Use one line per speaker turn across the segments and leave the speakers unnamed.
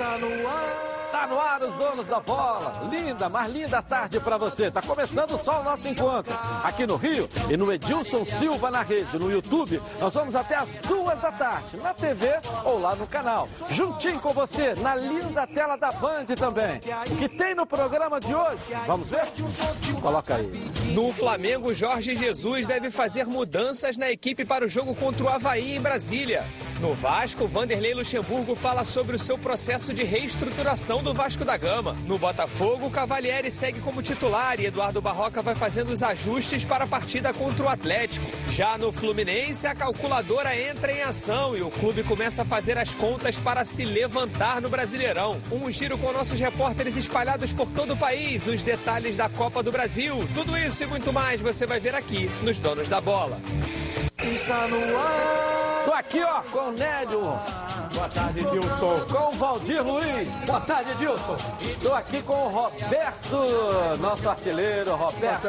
Está no ar.
Tá no ar os donos da bola. Linda, mais linda tarde para você. Tá começando só o nosso encontro. Aqui no Rio e no Edilson Silva na rede, no YouTube. Nós vamos até as duas da tarde, na TV ou lá no canal. Juntinho com você, na linda tela da Band também. O que tem no programa de hoje? Vamos ver? Coloca aí.
No Flamengo, Jorge Jesus deve fazer mudanças na equipe para o jogo contra o Havaí em Brasília. No Vasco, Vanderlei Luxemburgo fala sobre o seu processo de reestruturação do Vasco da Gama. No Botafogo, Cavalieri segue como titular e Eduardo Barroca vai fazendo os ajustes para a partida contra o Atlético. Já no Fluminense, a calculadora entra em ação e o clube começa a fazer as contas para se levantar no Brasileirão. Um giro com nossos repórteres espalhados por todo o país, os detalhes da Copa do Brasil. Tudo isso e muito mais você vai ver aqui nos Donos da Bola.
Está no ar.
Tô aqui, ó, com o Nélio. Boa tarde, Dilson. Com o Valdir Luiz. Boa tarde, Dilson. Tô aqui com o Roberto, nosso artilheiro, Roberto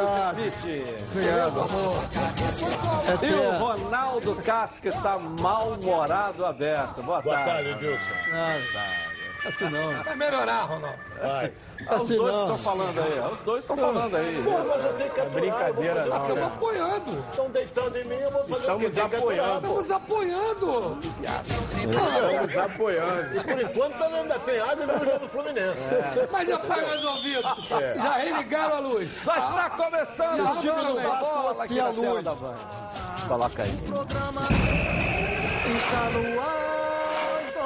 Schmidt.
Obrigado.
E o Ronaldo Castro, que está mal-humorado aberto. Boa,
Boa
tarde.
tarde, Dilson.
Assim não.
Vai melhorar, Ronaldo.
Vai.
É os
Assim
dois
não.
que estão falando aí. é Os dois estão falando aí.
Pô, mas eu tenho que aturar,
Brincadeira, não, Estamos apoiando.
Estão deitando em mim, eu vou fazer
Estamos
o que
apoiando. Estamos apoiando.
Estamos apoiando. E por enquanto ainda tem água no jogo do Fluminense.
Mas já os ouvidos.
É.
Já religaram a luz.
Já está começando
E o
o
time do Vasco,
tem a luz.
Coloca aí.
programa está no ar, os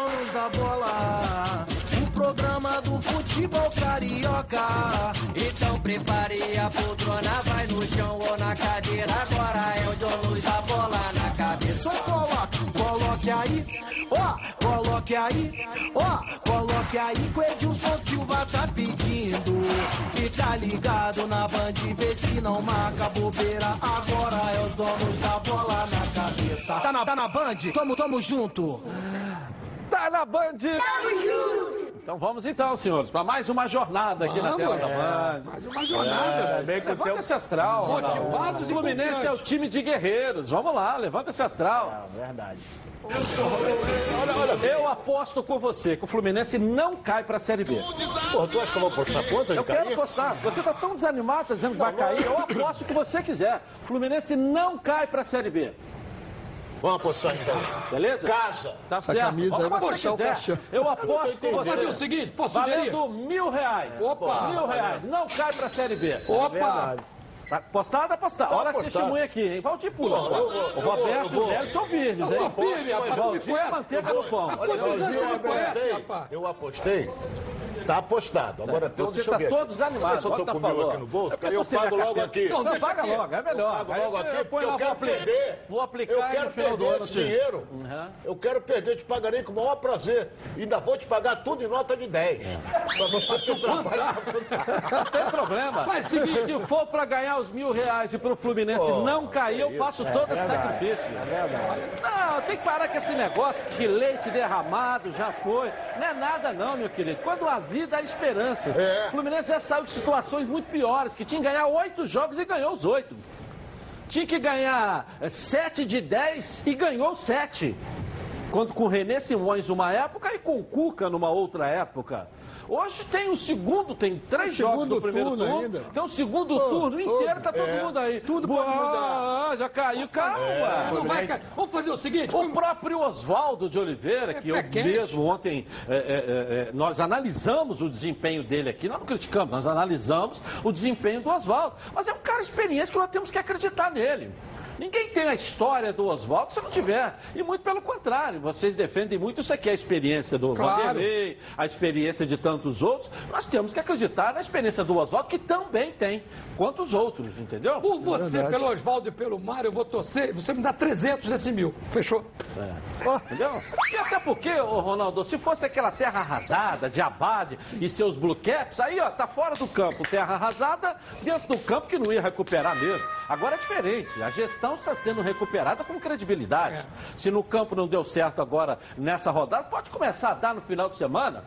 donos da bola. O programa do futebol carioca.
Então prepare a poltrona, vai no chão ou na cadeira. Agora é o dono da bola na cabeça.
Só coloque, coloque aí, ó, coloque aí, ó, coloque aí que o Edilson Silva tá pedindo. Fica ligado na Band, vê se não marca bobeira. Agora é os donos da bola na cabeça. Tá na, tá na Band? Tamo, tamo junto.
Tá na Band! Então vamos então, senhores, para mais uma jornada aqui na
Vamos,
tela da
é.
Band.
Mais uma jornada.
É, levanta esse astral. Ronaldo.
Motivados
O
e
Fluminense é o time de guerreiros. Vamos lá, levanta esse astral.
Olha, olha,
Eu aposto com você que o Fluminense não cai para a Série B.
porra, tu acha que eu vou postar conta de
Eu quero apostar. Você tá tão desanimado, tá dizendo que vai cair. Eu aposto o que você quiser. O Fluminense não cai para a Série B.
Vamos apostar então.
Beleza?
Casa.
Tá
Essa
certo.
camisa aí vai puxar o
você
caixão.
Eu aposto com
Vamos fazer o
você.
seguinte, posso sugerir?
Valendo mil reais.
Opa.
Mil reais. Não cai pra Série B.
Opa!
Tá Postado, apostado. Olha a
apostado.
testemunha aqui, hein? Valdir pula.
Eu eu
o Roberto
eu
e o Nélio são firmes,
Eu
hein?
sou firme, rapaz.
Valdir é manteiga no pão.
Olha,
você
eu
rapaz?
Eu apostei. Tá apostado. Agora tem
Você
deixa eu
tá
ver
todo
aqui.
desanimado,
Deixa eu
bota
tô
a
com meu
favor.
aqui no bolso,
É
que aí eu pago logo aqui.
Não,
Não, paga
aqui.
logo, é melhor.
Pago
Aí
logo aqui,
eu
porque eu quero perder.
Vou aplicar
Eu quero perder esse dinheiro.
Uhum.
Eu quero perder, te pagarei com o maior prazer. Ainda vou te pagar tudo em nota de 10. Pra você ter trabalho.
Não tem problema.
Faz o seguinte.
Se for pra ganhar os mil reais e pro Fluminense não cair, eu faço todo esse sacrifício. Não, tem que parar com esse negócio que leite derramado já foi. Não é nada não, meu querido. Quando a vida há esperanças.
É.
O Fluminense já saiu de situações muito piores, que tinha que ganhar oito jogos e ganhou os oito. Tinha que ganhar eh, sete de dez e ganhou sete. Quando com o René Simões uma época e com o Cuca numa outra época. Hoje tem o segundo, tem três jogos do primeiro
turno
turno.
ainda.
Tem o segundo turno inteiro, tá todo
É.
mundo aí.
Tudo pode
Boa, Já caiu, calma.
Não vai cair. Vamos fazer o seguinte.
O próprio Oswaldo de Oliveira, que eu
quente.
mesmo ontem, é, é, é, é, nós analisamos o desempenho dele aqui, nós não criticamos, nós analisamos o desempenho do Oswaldo. Mas é um cara experiente que nós temos que acreditar nele. Ninguém tem a história do Oswaldo se não tiver. E muito pelo contrário, vocês defendem muito isso aqui, a experiência do
Claro.
Vanderlei, a experiência de tantos outros. Nós temos que acreditar na experiência do Oswaldo, que também tem, quanto os outros, entendeu?
Por você,
verdade.
pelo Oswaldo e pelo Mário, eu vou torcer. Você me dá 300 desse mil. Fechou?
Entendeu? E até porque, ô Ronaldo, se fosse aquela terra arrasada, de Abade e seus blue caps, aí, ó, tá fora do campo, terra arrasada, dentro do campo que não ia recuperar mesmo. Agora é diferente, a gestão gestão está sendo recuperada com credibilidade.
É.
Se no campo não deu certo agora nessa rodada, pode começar a dar no final de semana.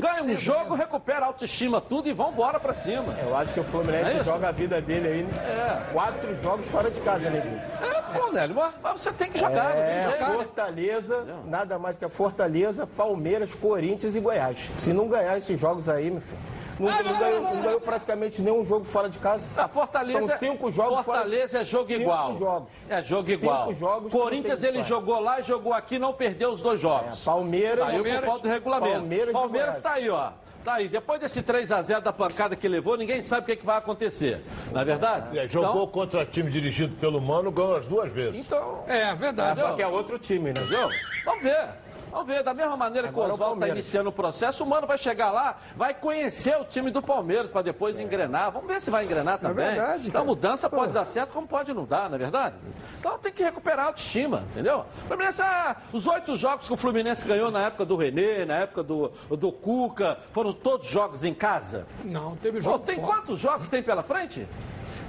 Ganha um jogo, recupera a autoestima, tudo e vão embora pra cima.
Eu acho que o Fluminense
É
joga a vida dele aí.
É.
Quatro jogos fora de casa, além disso.
É, pô, Nélio, mas, mas você tem que jogar, não tem
É,
jeito.
Fortaleza, nada mais que a Fortaleza, Palmeiras, Corinthians e Goiás. Se não ganhar esses jogos aí, meu filho, não, não ganhou, não ganhou praticamente nenhum jogo fora de casa.
Ah, Fortaleza,
São cinco jogos fora de-
Fortaleza é jogo
cinco
igual.
jogos.
É jogo
Cinco
igual.
jogos
Corinthians ele jogou lá e jogou aqui, não perdeu os dois jogos.
É, Palmeiras,
Saiu
Palmeiras,
por falta do regulamento.
Palmeiras,
Palmeiras,
e Goiás.
tá aí, ó. Tá aí. Depois desse 3x0 da pancada que levou, ninguém sabe o que, que vai acontecer. Não é verdade?
É, jogou contra time dirigido pelo Mano, ganhou as duas vezes.
Então,
É, verdade.
Só que é outro time, né?
entendeu? Vamos ver. Vamos ver, da mesma maneira
Agora
que
é
o
o
Oswaldo está iniciando o processo, o Mano vai chegar lá, vai conhecer o time do Palmeiras para depois engrenar. Vamos ver se vai engrenar também.
verdade,
então,
cara.
mudança pode dar certo, como pode não dar, não é verdade? Então tem que recuperar a autoestima, entendeu? O Fluminense, ah, os oito jogos que o Fluminense ganhou na época do Renê, na época do, do Cuca, foram todos jogos em casa.
Não, teve
Pô,
jogo
tem
fora.
quantos jogos tem pela frente?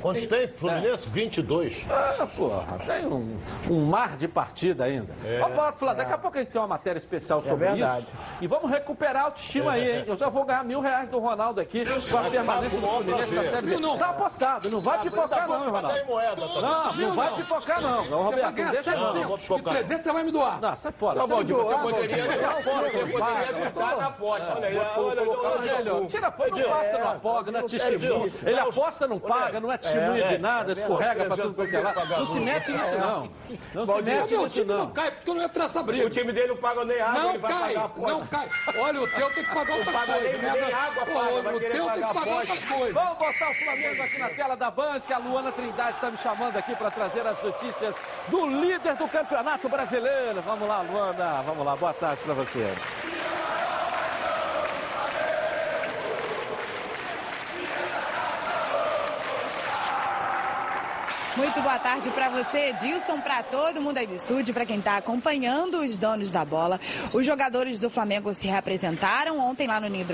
Quantos tem? Fluminense? 22.
Ah, porra, tem um, um mar de partida ainda. Vamos falar, Flávio, daqui a pouco a gente tem uma matéria especial sobre
verdade.
isso. E vamos recuperar a autoestima aí, hein? Eu já vou ganhar mil reais do Ronaldo aqui com a permanência do Fluminense na. Série B.
Não, não.
Tá apostado, não vai pipocar
Tá
não, hein, Ronaldo.
moeda. Tá
Não, não vai
não.
pipocar não.
Vai
Roberto,
ganhar
deixa não.
700
vou
e
focar.
300 você vai me doar.
Não, sai fora.
Tá de
fora.
você poderia ajudar na aposta.
Olha olha
tira fora, não
Edilson,
passa,
é,
não apoga, não é Ele aposta, não paga, não é testemunha de
É,
nada,
é,
escorrega
é,
pra tudo quanto é lá.
pagar
Não se mete nisso, não. Não se mete nisso,
time não
não.
cai porque eu não entro nessa briga.
O time dele não paga nem água,
Não
ele vai
cai,
pagar a aposta.
não cai. Olha, o teu tem que pagar outras coisas.
nem- nem água paga,
O teu tem que pagar outras coisas.
Vamos botar o Flamengo aqui na tela da Band, que a Luana Trindade está me chamando aqui para trazer as notícias do líder do Campeonato Brasileiro. Vamos lá, Luana. Vamos lá, boa tarde para você.
Muito boa tarde para você, Edilson, para todo mundo aí do estúdio, para quem está acompanhando os donos da bola. Os jogadores do Flamengo se reapresentaram ontem lá no Ninho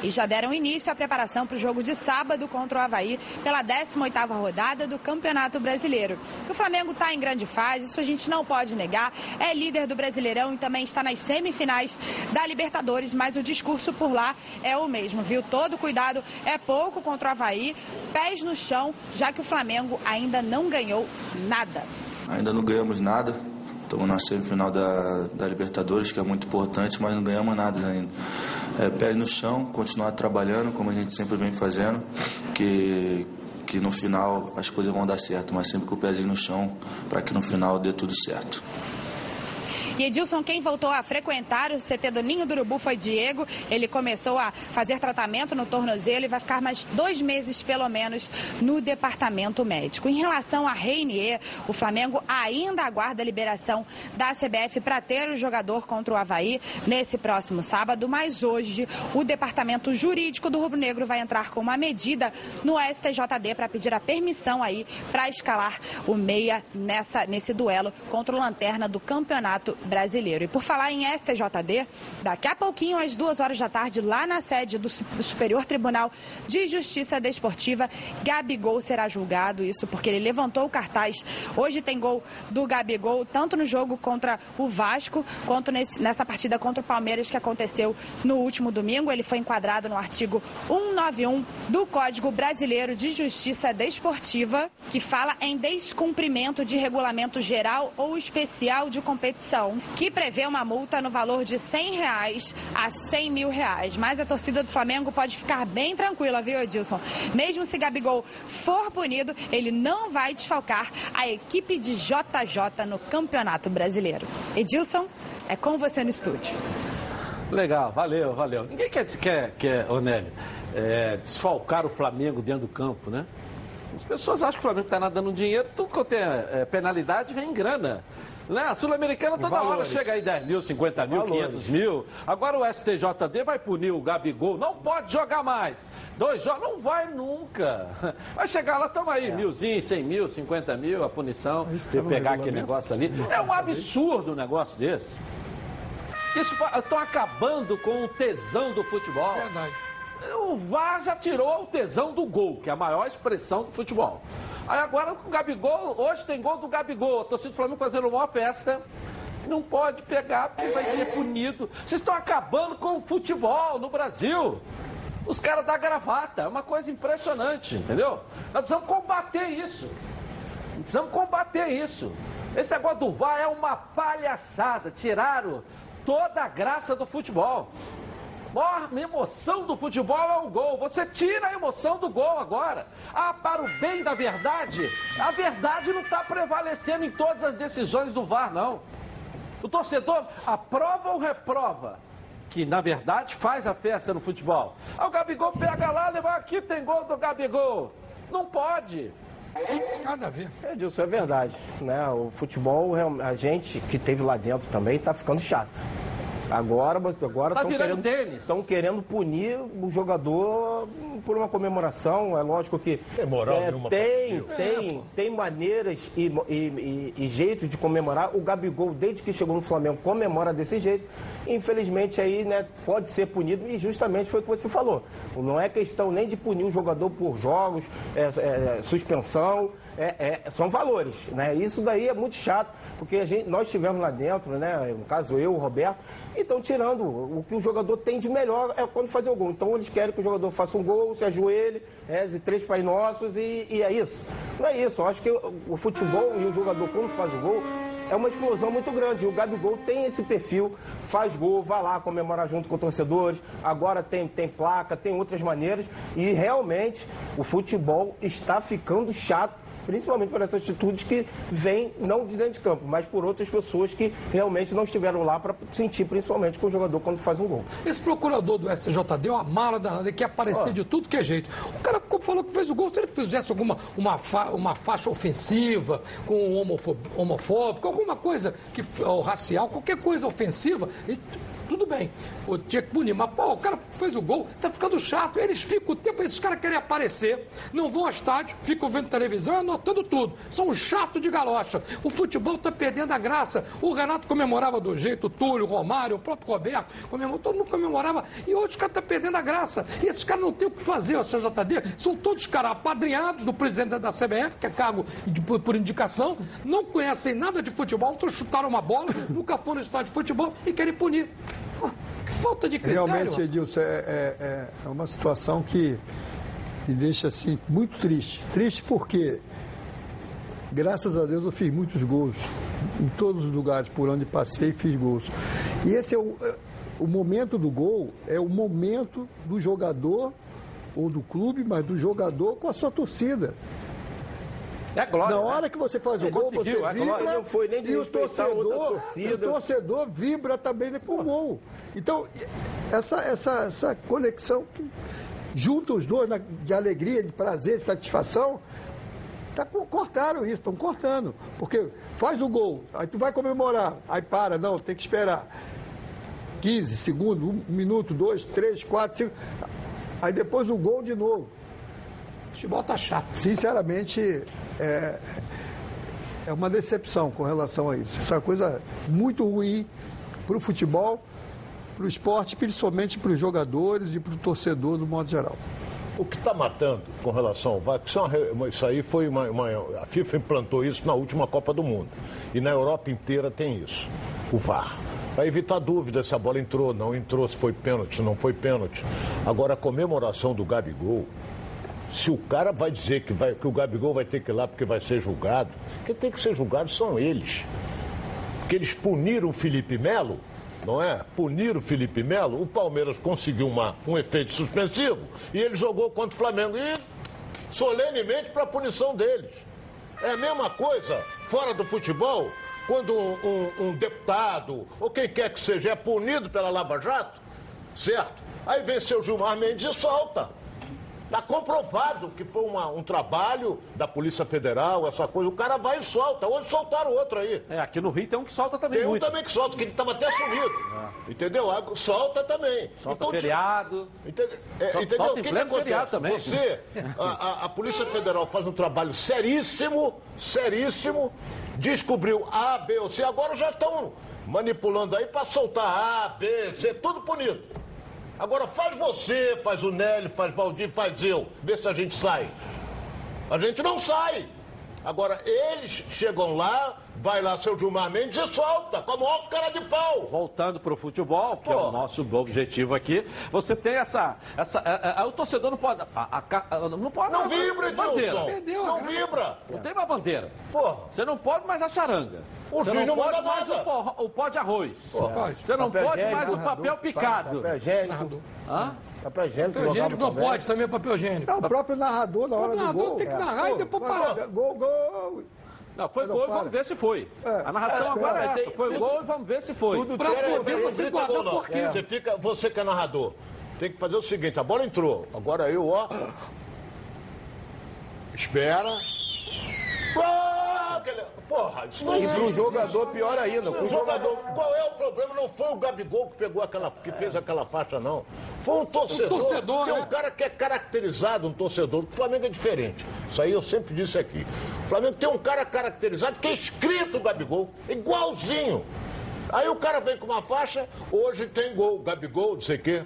e já deram início à preparação para o jogo de sábado contra o Havaí pela 18ª rodada do Campeonato Brasileiro. O Flamengo está em grande fase, isso a gente não pode negar. É líder do Brasileirão e também está nas semifinais da Libertadores, mas o discurso por lá é o mesmo, viu? Todo cuidado é pouco contra o Havaí, pés no chão, já que o Flamengo ainda não ganhou nada.
Ainda não ganhamos nada. Estamos na semifinal da, da Libertadores, que é muito importante, mas não ganhamos nada ainda. É, pés no chão, continuar trabalhando, como a gente sempre vem fazendo, que, que no final as coisas vão dar certo, mas sempre com o pezinho no chão, para que no final dê tudo certo.
E Edilson, quem voltou a frequentar o CT do Ninho do Urubu foi Diego. Ele começou a fazer tratamento no tornozelo e vai ficar mais dois meses, pelo menos, no departamento médico. Em relação a Reinier, o Flamengo ainda aguarda a liberação da CBF para ter o jogador contra o Havaí nesse próximo sábado, mas hoje o departamento jurídico do Rubro Negro vai entrar com uma medida no STJD para pedir a permissão aí para escalar o meia nessa, nesse duelo contra o Lanterna do Campeonato Brasileiro. E por falar em STJD, daqui a pouquinho, às duas horas da tarde, lá na sede do Su- Superior Tribunal de Justiça Desportiva, Gabigol será julgado. Isso porque ele levantou o cartaz. Hoje tem gol do Gabigol, tanto no jogo contra o Vasco, quanto nesse- nessa partida contra o Palmeiras que aconteceu no último domingo. Ele foi enquadrado no artigo 191 do Código Brasileiro de Justiça Desportiva, que fala em descumprimento de regulamento geral ou especial de competição, que prevê uma multa no valor de 100 reais a 100 mil reais. Mas a torcida do Flamengo pode ficar bem tranquila, viu, Edilson? Mesmo se Gabigol for punido, ele não vai desfalcar a equipe de JJ no Campeonato Brasileiro. Edilson, é com você no estúdio.
Legal, valeu, valeu. Ninguém quer, quer, quer Onélio, é, desfalcar o Flamengo dentro do campo, né? As pessoas acham que o Flamengo está nadando dinheiro, tudo quanto é, é, penalidade vem em grana. Né? A Sul-Americana toda hora
Valores.
chega aí 10 mil, 50 mil,
Valores.
500 mil. Agora o STJD vai punir o Gabigol, não pode jogar mais. Dois jogos, não vai nunca. Vai chegar lá, tamo aí, milzinho, 100 mil, 50 mil, a punição, de pegar aquele negócio ali. É um absurdo um negócio desse. Isso estão acabando com o tesão do futebol.
Verdade.
O VAR já tirou o tesão do gol, que é a maior expressão do futebol. Aí agora o Gabigol, hoje tem gol do Gabigol. A torcida do Flamengo fazendo uma festa. Não pode pegar porque vai ser punido. Vocês estão acabando com o futebol no Brasil. Os caras da gravata, é uma coisa impressionante, entendeu? Nós precisamos combater isso. Precisamos combater isso. Esse negócio do VAR é uma palhaçada. Tiraram toda a graça do futebol. A maior emoção do futebol é o gol. Você tira a emoção do gol agora. Ah, para o bem da verdade, a verdade não está prevalecendo em todas as decisões do VAR, não. O torcedor aprova ou reprova? Que na verdade faz a festa no futebol. Ah, o Gabigol pega lá, leva aqui, tem gol do Gabigol. Não pode.
Nada a ver.
É, Dilson, é verdade. Né? O futebol, a gente que teve lá dentro também, está ficando chato. Agora agora
Tá
querendo,
tênis.
estão querendo punir o jogador por uma comemoração. É lógico que
Tem moral
é,
nenhuma
tem, tem, tem maneiras e, e, e, e jeitos de comemorar. O Gabigol, desde que chegou no Flamengo, comemora desse jeito. Infelizmente aí, né, pode ser punido e justamente foi o que você falou. Não é questão nem de punir o jogador por jogos, é, é, suspensão. É, é, são valores, né? Isso daí é muito chato, porque a gente, nós estivemos lá dentro, né? No caso eu, o Roberto, e estão tirando o que o jogador tem de melhor é quando fazer o gol. Então eles querem que o jogador faça um gol, se ajoelhe, reze três Pai Nossos e, e é isso. Não é isso. Eu acho que o, futebol e o jogador quando faz o gol é uma explosão muito grande. O Gabigol tem esse perfil, faz gol, vai lá comemorar junto com torcedores. Agora tem, tem placa, tem outras maneiras. E realmente o futebol está ficando chato principalmente por essas atitudes que vêm não de dentro de campo, mas por outras pessoas que realmente não estiveram lá para sentir, principalmente com o jogador quando faz um gol.
Esse procurador do SJD é uma mala danada, ele quer aparecer
Ó.
de tudo que é jeito. O cara falou que fez o gol, se ele fizesse alguma uma, fa- uma faixa ofensiva, com homofóbico, alguma coisa que, ou racial, qualquer coisa ofensiva, ele- tudo bem. Pô, tinha que punir. Mas, pô, o cara fez o gol, tá ficando chato. Eles ficam o tempo, esses caras querem aparecer, não vão ao estádio, ficam vendo televisão e anotando tudo. São um chato de galocha. O futebol tá perdendo a graça. O Renato comemorava do jeito, o Túlio, o Romário, o próprio Roberto, comemorou, todo mundo comemorava. E hoje os caras tá perdendo a graça. E esses caras não têm o que fazer, o CJD. São todos caras apadrinhados do presidente da CBF, que é cargo de- por, por indicação, não conhecem nada de futebol, então chutaram uma bola, nunca foram no estádio de futebol e querem punir. Que falta de critério.
Realmente, Edilson, é, é- é- é uma situação que me deixa assim muito triste. Triste porque, graças a Deus, eu fiz muitos gols. Em todos os lugares por onde passei, fiz gols. E esse é o, é- o momento do gol, é o momento do jogador ou do clube, mas do jogador com a sua torcida.
É glória.
Na
né?
hora que você faz o gol, você vibra.
Não foi nem de
e o torcedor, e o torcedor vibra também com o gol. Então, essa, essa, essa conexão que junta os dois de alegria, de prazer, de satisfação, tá, co- cortaram isso, estão cortando. Porque faz o gol, aí tu vai comemorar, aí para, não, tem que esperar. 15 segundos, um minuto, dois, três, quatro, cinco. Aí depois o gol de novo.
O futebol tá chato.
Sinceramente, é, é uma decepção com relação a isso. Isso é uma coisa muito ruim para o futebol, para o esporte, principalmente para os jogadores e para o torcedor, do modo geral.
O que está matando com relação ao VAR, é isso aí foi uma, uma- A FIFA implantou isso na última Copa do Mundo. E na Europa inteira tem isso, o VAR. Para evitar dúvida se a bola entrou, não entrou, se foi pênalti, não foi pênalti. Agora, a comemoração do Gabigol, se o cara vai dizer que, vai, que o Gabigol vai ter que ir lá porque vai ser julgado, quem tem que ser julgado são eles. Porque eles puniram o Felipe Melo, não é? Puniram o Felipe Melo, o Palmeiras conseguiu uma, um efeito suspensivo e ele jogou contra o Flamengo. E solenemente para a punição deles. É a mesma coisa fora do futebol, quando um, um- um deputado ou quem quer que seja é punido pela Lava Jato, certo? Aí vem seu Gilmar Mendes e solta. Está comprovado que foi uma- um trabalho da Polícia Federal, essa coisa. O cara vai e solta. Hoje soltaram outro aí.
É, aqui no Rio tem um que solta também
Tem um
muito.
também que solta, que ele estava até sumido. Entendeu? Ah, Solta também.
Solta
Então,
feriado.
Entende- é, entendeu?
solta
O que, que acontece?
também.
Você, a, a- a Polícia Federal faz um trabalho seríssimo, seríssimo, descobriu A, B ou C, agora já estão manipulando aí para soltar A, B, C, tudo punido. Agora faz você, faz o Nelly, faz Valdir, faz eu, vê se a gente sai. A gente não sai. Agora, eles chegam lá, vai lá seu Gilmar Mendes e solta, com a maior cara de pau.
Voltando para o futebol, que é o nosso objetivo aqui, você tem essa. essa é, é, o torcedor não pode. A, a, a, não pode
Não vibra,
bandeira.
Edilson. Não vibra.
Não tem mais bandeira.
Porra.
Você não pode mais a charanga.
O
Você
juiz não
pode
manda
mais
nada.
o, pó- o pó de arroz.
Pode.
Você não
Papel
pode mais o papel picado.
Papel higiênico.
Hã?
Papel higiênico.
Papel higiênico
jogava
não pode, também é papel higiênico.
É o próprio narrador na hora
O
do
narrador
gol.
tem que
É.
narrar e
Pô,
depois parar.
Gol, gol.
Não, foi
Não,
gol e vamos ver se foi.
É.
A narração
É,
agora é essa. Foi gol e vamos ver se foi.
Tudo
Pra
Peraí,
poder você guardar o
não.
porquê.
Você, fica, você que é narrador, tem que fazer o seguinte: a bola entrou. Agora eu, ó. Espera. Ah, Porra, isso não
E pro jogador, pior ainda. Pro
O
jogador.
jogador, qual é o problema? Não foi o Gabigol que pegou aquela, que fez aquela faixa, não. Foi um torcedor.
Um torcedor,
que é
né?
um cara que é caracterizado, um torcedor. O Flamengo é diferente. Isso aí eu sempre disse aqui. Flamengo tem um cara caracterizado que é escrito Gabigol, igualzinho. Aí o cara vem com uma faixa, hoje tem gol, Gabigol, não sei o quê.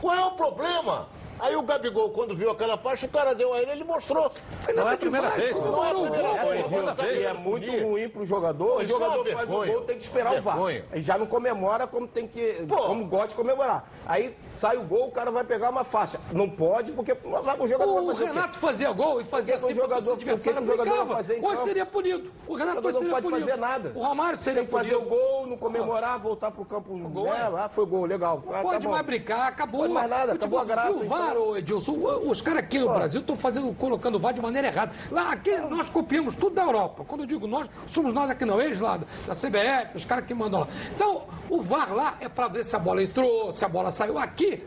Qual é o problema? Aí o Gabigol, quando viu aquela faixa, o cara deu a ele, ele mostrou. Foi
Não
nada
é a primeira
demais,
vez,
Não é a
não.
primeira
é a
vez.
segunda
Você
vez.
E
tá
é muito ruim pro jogador. O
isso é uma
jogador faz o
vergonha.
gol, tem que esperar o VAR.
Vergonha.
E já não comemora como tem que.
Pô.
Como gosta de comemorar. Aí sai o gol, o cara vai pegar uma faixa. Não pode, porque o jogador
O
vai fazer o?
Renato fazia gol e fazia assim
o jogador-
o
que o jogador vai fazer em
Hoje seria punido. O Renato
O jogador não pode
punido.
fazer nada.
O Romário seria
Tem que fazer
punido.
o gol, não comemorar, voltar pro campo.
gol,
né?
é.
Lá foi gol, legal.
Não
Ah, tá
pode mais brincar, acabou.
Pode mais nada, acabou a graça,
O VAR, ô, Edilson, os caras aqui no Brasil estão fazendo, colocando o VAR de maneira errada. Lá, aqui, nós copiamos tudo da Europa. Quando eu digo nós, somos nós aqui não, eles lá, da CBF, os caras que mandam lá. Então, o VAR lá é para ver se a bola entrou, se a bola saiu. Aqui,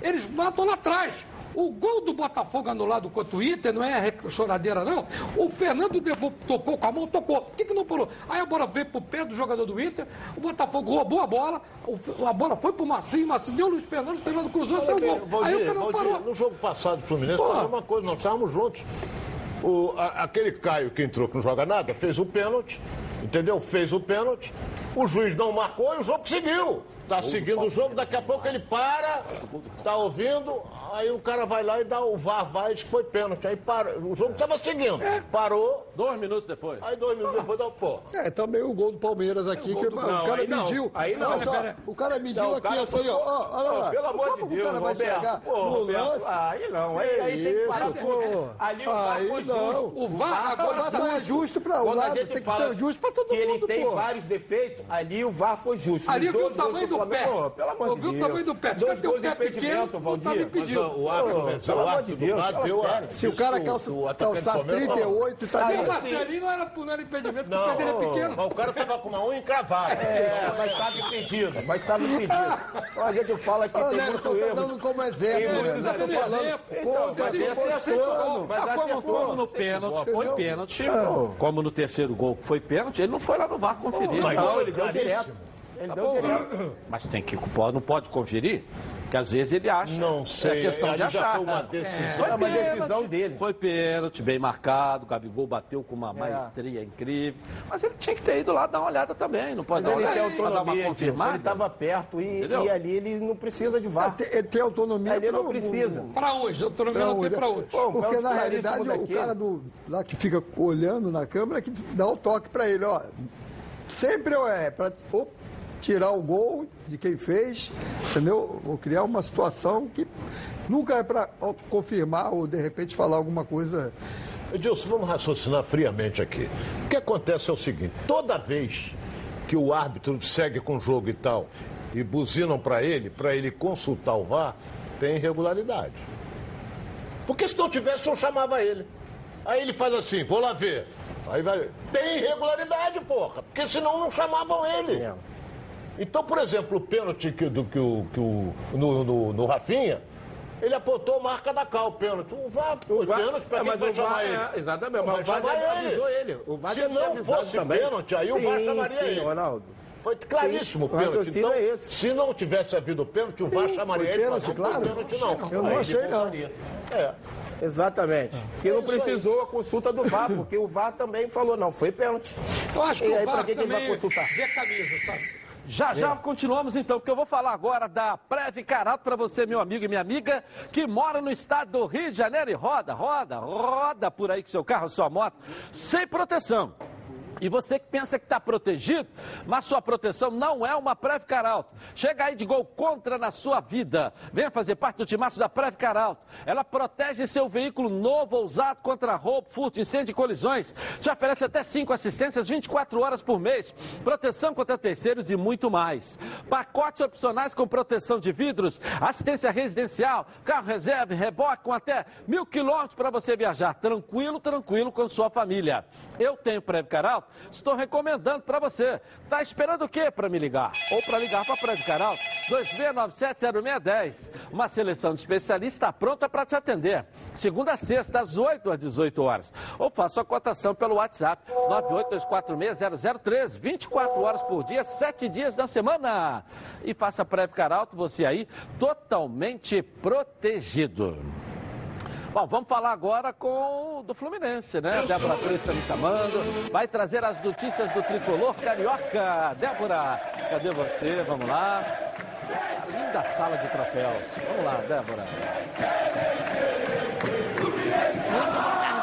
eles matam lá atrás. O gol do Botafogo anulado contra o Inter não é choradeira, não. O Fernando Devo tocou com a mão, tocou. Por que, que não parou? Aí a bola veio pro pé do jogador do Inter, o Botafogo roubou a bola, a bola foi pro Marcinho, Marcinho deu o Luiz Fernando, o Fernando cruzou, saiu gol. Aí o
Valdir,
cara não
Valdir,
parou.
no jogo passado do Fluminense,
Pô.
foi a mesma coisa, nós estávamos juntos. O, a- aquele Caio que entrou que não joga nada, fez o pênalti, entendeu? Fez o pênalti, o juiz não marcou e o jogo seguiu. Tá seguindo o jogo, daqui a pouco ele para, tá ouvindo, aí o cara vai lá e dá o VAR, vai e diz que foi pênalti. Aí para, o jogo estava seguindo, parou,
Dois minutos depois.
aí dois minutos depois dá o pô.
É, também o gol do Palmeiras aqui, que o
Não,
cara
aí não,
mediu.
aí não.
Olha só,
Pera-
o cara mediu
Não, o
aqui assim, ó. ó, Olha lá.
pelo amor de
o
Deus,
cara vai
Roberto.
chegar
Pô,
no
Roberto,
lance?
Aí não, aí, aí tem que parar tudo. Ali o VAR foi justo.
O VAR agora
só é justo para o
Quando a
lado,
gente
tem que
fala
ser justo para todo
que
mundo,
ele tem vários defeitos, ali o VAR foi justo.
Ali viu o tamanho
do
do pé.
Flamengo, Pelo amor de
Viu o
Deus.
tamanho do pé. Se
Dois
um
gols de impedimento,
não tá
Valdir.
Mas ó, o árbitro,
Pô,
mas
pelo
o
amor de
do
Deus,
deu a...
Se o cara calça,
o
calçasse
do Palmeiras,
38 e tá
Se
dentro.
o Marcelinho não era, não era impedimento, porque o
Não,
pé dele é pequeno.
mas o cara tava com uma unha encravada.
É, mas estava impedido, mas estava impedido. A gente fala que tem muito erro.
dando como exemplo.
Tem muitos Então,
pô,
mas
se
esse
for
é
gols,
Mas
Ah, como,
acertou.
como no pênalti foi pênalti, como no terceiro gol foi pênalti, ele não foi lá no VAR conferir.
Não,
Então,
ele deu direto. Ele deu direto.
Mas tem que não pode conferir, porque às vezes ele acha.
Não sei,
É questão de achar.
foi uma decisão.
É uma decisão dele.
Foi pênalti, bem marcado. O Gabigol bateu com uma maestria incrível. Mas ele tinha que ter ido lá dar uma olhada também. Não pode
Mas
dar
ele
uma
tem
olhada pra dar uma
autonomia. Ele estava perto e, e ali ele não precisa de VAR.
tem- Ele tem autonomia
Ele não
pra-
precisa.
Para hoje, autonomia não tem para outros.
Pô,
Porque
pênalti
na realidade o
daquele.
cara do, lá que fica olhando na câmera que dá o toque para ele, ó. Sempre é para tirar o gol de quem fez, entendeu? Ou criar uma situação que nunca é para confirmar ou de repente falar alguma coisa.
Edilson, vamos raciocinar friamente aqui. O que acontece é o seguinte: toda vez que o árbitro segue com o jogo e tal, e buzinam para ele, para ele consultar o VAR, tem irregularidade. Porque se não tivesse, eu chamava ele. Aí ele faz assim, vou lá ver. Aí vai. Tem irregularidade, porra. Porque senão não chamavam ele.
É.
Então, por exemplo, o pênalti que, do, que o, que o, no, no, no Rafinha, ele apontou marca da cal, o pênalti. O VAR, o
VAR-
pênalti, pra
é,
quem
mas
vai
o VAR
chamar
é,
ele?
exatamente,
Não
mas o VAR avisou ele. O VAR
Se não fosse
também.
pênalti, aí o VAR
Sim,
chamaria
sim,
ele.
Ronaldo.
Foi claríssimo o
o
pênalti. Então,
é esse.
se não tivesse havido o pênalti, o VAR chamaria ele.
pênalti,
mas não foi
claro.
pênalti, não.
Eu não
Aí
achei,
ele
não.
É.
Exatamente. Que não precisou a consulta do VAR, porque o VAR também falou, não, foi pênalti.
Eu acho que
E
o
aí,
VAR
pra que que ele vai
também
consultar?
vê camisa, sabe?
Já já continuamos então, porque eu vou falar agora da Preve Carato para você, meu amigo e minha amiga, que mora no estado do Rio de Janeiro e roda, roda, roda por aí com seu carro, sua moto, sem proteção. E você que pensa que está protegido, mas sua proteção não é uma Preve Caralto. Chega aí de gol contra na sua vida. Venha fazer parte do timaço da Preve Caralto. Ela protege seu veículo novo ou usado contra roubo, furto, incêndio e colisões. Te oferece até 5 assistências 24 horas por mês. Proteção contra terceiros e muito mais. Pacotes opcionais com proteção de vidros, assistência residencial, carro reserva, reboque com até mil quilômetros para você viajar. Tranquilo, tranquilo com sua família. Eu tenho Preve Caralto estou recomendando para você. Está esperando o quê para me ligar? Ou para ligar para Prédio Canal? 26970610. Uma seleção de especialistas está pronta para te atender. Segunda a sexta, das 8 às 18 horas. Ou faça a cotação pelo WhatsApp 982460013, 24 horas por dia, 7 dias da semana. E faça Prévio Caralto, você aí totalmente protegido. Bom, vamos falar agora com do Fluminense, né? Débora Cruz está me chamando. Vai trazer as notícias do tricolor carioca. Débora, cadê você? Vamos lá. Linda sala de troféus. Vamos lá, Débora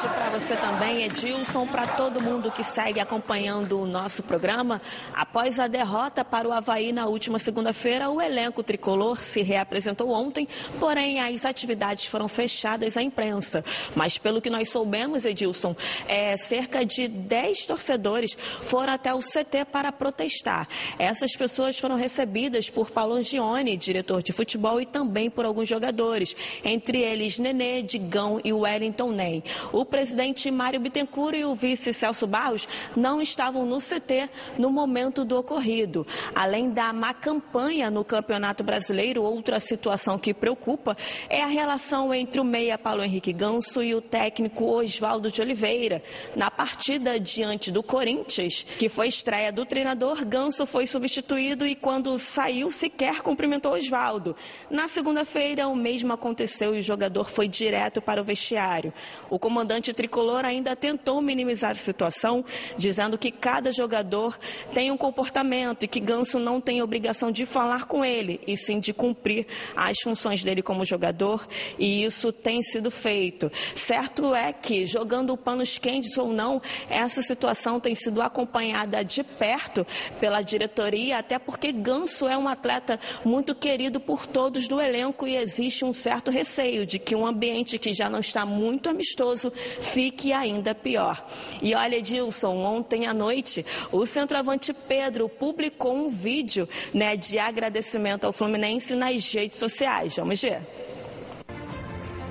para você também, Edilson, para todo mundo que segue acompanhando o nosso programa. Após a derrota para o Havaí na última segunda-feira, o elenco tricolor se reapresentou ontem, porém as atividades foram fechadas à imprensa. Mas pelo que nós soubemos, Edilson, é, cerca de 10 torcedores foram até o CT para protestar. Essas pessoas foram recebidas por Paulo Angione, diretor de futebol, e também por alguns jogadores, entre eles Nenê, Digão e Wellington Ney. O presidente Mário Bittencourt e o vice Celso Barros não estavam no CT no momento do ocorrido. Além da má campanha no Campeonato Brasileiro, outra situação que preocupa é a relação entre o meia Paulo Henrique Ganso e o técnico Oswaldo de Oliveira. Na partida diante do Corinthians, que foi estreia do treinador, Ganso foi substituído e quando saiu sequer cumprimentou Oswaldo. Na segunda-feira, o mesmo aconteceu e o jogador foi direto para o vestiário. O comandante tricolor ainda tentou minimizar a situação, dizendo que cada jogador tem um comportamento e que Ganso não tem obrigação de falar com ele, e sim de cumprir as funções dele como jogador, e isso tem sido feito. Certo é que, jogando panos quentes ou não, essa situação tem sido acompanhada de perto pela diretoria, até porque Ganso é um atleta muito querido por todos do elenco e existe um certo receio de que um ambiente que já não está muito amistoso fique ainda pior. E olha, Edilson, ontem à noite, o centroavante Pedro publicou um vídeo né, de agradecimento ao Fluminense nas redes sociais. Vamos ver.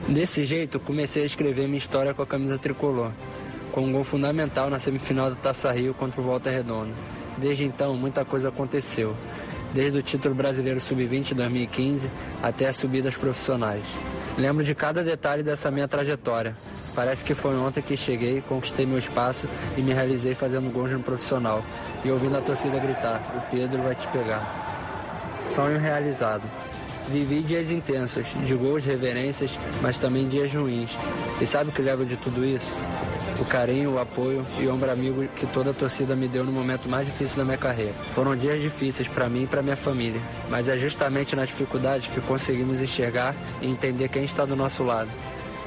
Desse jeito, comecei a escrever minha história com a camisa tricolor, com um gol fundamental na semifinal da Taça Rio contra o Volta Redonda. Desde então, muita coisa aconteceu, desde o título brasileiro sub-20 2015 até as subidas profissionais. Lembro de cada detalhe dessa minha trajetória, Parece que foi ontem que cheguei, conquistei meu espaço e me realizei fazendo gols no profissional. E ouvindo a torcida gritar: O Pedro vai te pegar. Sonho realizado. Vivi dias intensos, de gols, reverências, mas também dias ruins. E sabe o que leva de tudo isso? O carinho, o apoio e o ombro amigo que toda a torcida me deu no momento mais difícil da minha carreira. Foram dias difíceis para mim e para minha família, mas é justamente nas dificuldades que conseguimos enxergar e entender quem está do nosso lado.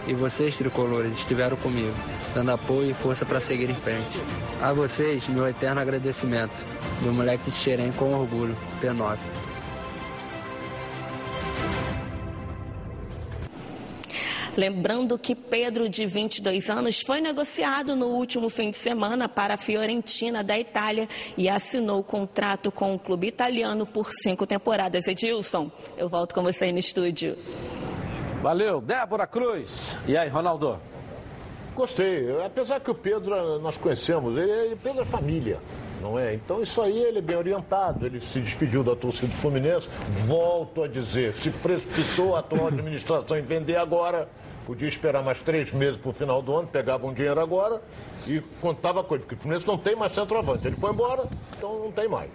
E vocês, tricolores, estiveram comigo, dando apoio e força para seguir em frente. A vocês, meu eterno agradecimento. Do moleque de Xerém com orgulho, P9.
Lembrando que Pedro, de 22 anos, foi negociado no último fim de semana para a Fiorentina da Itália e assinou contrato com o clube italiano por cinco temporadas. Edilson, eu volto com você aí no estúdio.
Valeu, Débora Cruz. E aí, Ronaldo?
Gostei. Apesar que o Pedro, nós conhecemos, ele, ele Pedro é família, não é? Então isso aí ele é bem orientado. Ele se despediu da torcida do Fluminense. Volto a dizer, se precipitou a atual administração em vender agora. Podia esperar mais três meses para o final do ano, pegava um dinheiro agora e contava coisa, porque o Fluminense não tem mais centroavante. Ele foi embora, então não tem mais.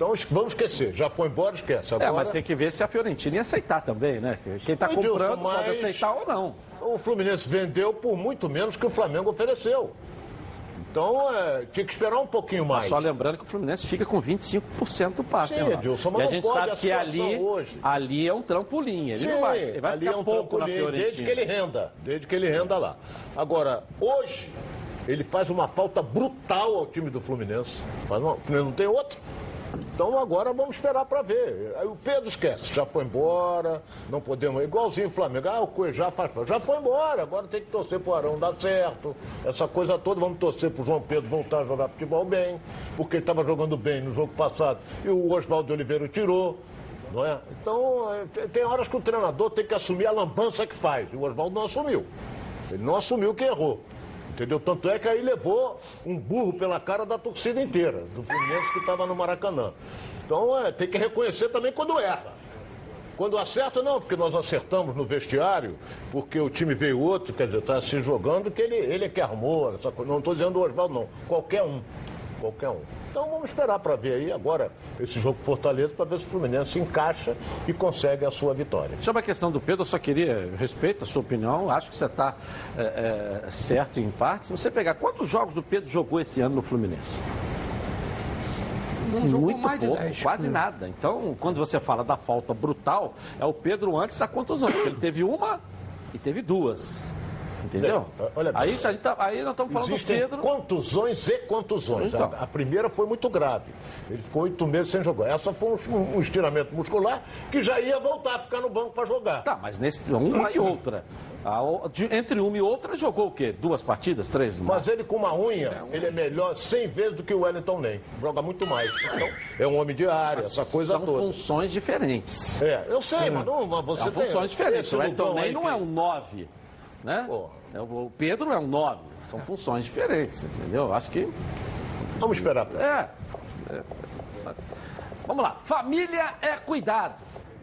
Então vamos esquecer, já foi embora, esquece. Agora...
É, mas tem que ver se a Fiorentina ia aceitar também, né? Quem está comprando mas... pode aceitar ou não.
O Fluminense vendeu por muito menos que o Flamengo ofereceu. Então, é, tinha que esperar um pouquinho mais.
Só lembrando que o Fluminense fica com 25% do passe.
Sim, Edilson, mas
e a
não
gente
pode
sabe
a
que ali,
hoje.
ali é um trampolim. Ele
Sim,
não vai, ele vai
ali é um
pouco na
trampolim,
Fiorentina.
desde que ele renda, desde que ele renda lá. Agora, hoje, ele faz uma falta brutal ao time do Fluminense. Faz uma, o Fluminense não tem outro. Então agora vamos esperar para ver. Aí o Pedro esquece, já foi embora, não podemos. Igualzinho o Flamengo. Ah, o Cuejá faz. Já foi embora, agora tem que torcer pro Arão dar certo. Essa coisa toda, vamos torcer pro João Pedro voltar a jogar futebol bem, porque ele estava jogando bem no jogo passado e o Oswaldo Oliveira tirou. Não é? Então, tem- tem horas que o treinador tem que assumir a lambança que faz. E o Oswaldo não assumiu. Ele não assumiu que errou. Entendeu? Tanto é que aí levou um burro pela cara da torcida inteira, do Fluminense que estava no Maracanã. Então é, tem que reconhecer também quando erra. Quando acerta, não, porque nós acertamos no vestiário, porque o time veio outro, quer dizer, está se jogando, que ele, ele é que armou, essa coisa. Não estou dizendo o Oswaldo, não. Qualquer um. Qualquer um. Então vamos esperar para ver aí agora esse jogo Fortaleza, para ver se o Fluminense se encaixa e consegue a sua vitória.
Sobre a questão do Pedro, eu só queria, respeito a sua opinião, acho que você está certo em parte. Se você pegar quantos jogos o Pedro jogou esse ano no Fluminense?
Não jogou
Muito
mais de
pouco,
10.
quase nada. Então, quando você fala da falta brutal, é o Pedro antes da contusão, porque ele teve uma e teve duas. Entendeu?
É, olha
aí, a gente tá- aí nós estamos falando do Pedro.
contusões e contusões.
Então.
A, a primeira foi muito grave. Ele ficou oito meses sem jogar. Essa foi um, um estiramento muscular que já ia voltar a ficar no banco para jogar.
Tá, mas nesse uma e outra. A entre uma e outra, jogou o quê? Duas partidas? Três? no
Mas ele com uma unha, ele é melhor 100 vezes do que o Wellington Nem. Joga muito mais. Então, é um homem de área, essa coisa
São
toda.
funções diferentes.
É, eu sei, mas, não, mas você
São
tem.
funções diferentes. O Ney
aí
não é um 9, né? É, O Pedro é um 9. São funções diferentes, entendeu? Eu Acho que.
Vamos esperar.
É. É. Vamos lá. Família é cuidado.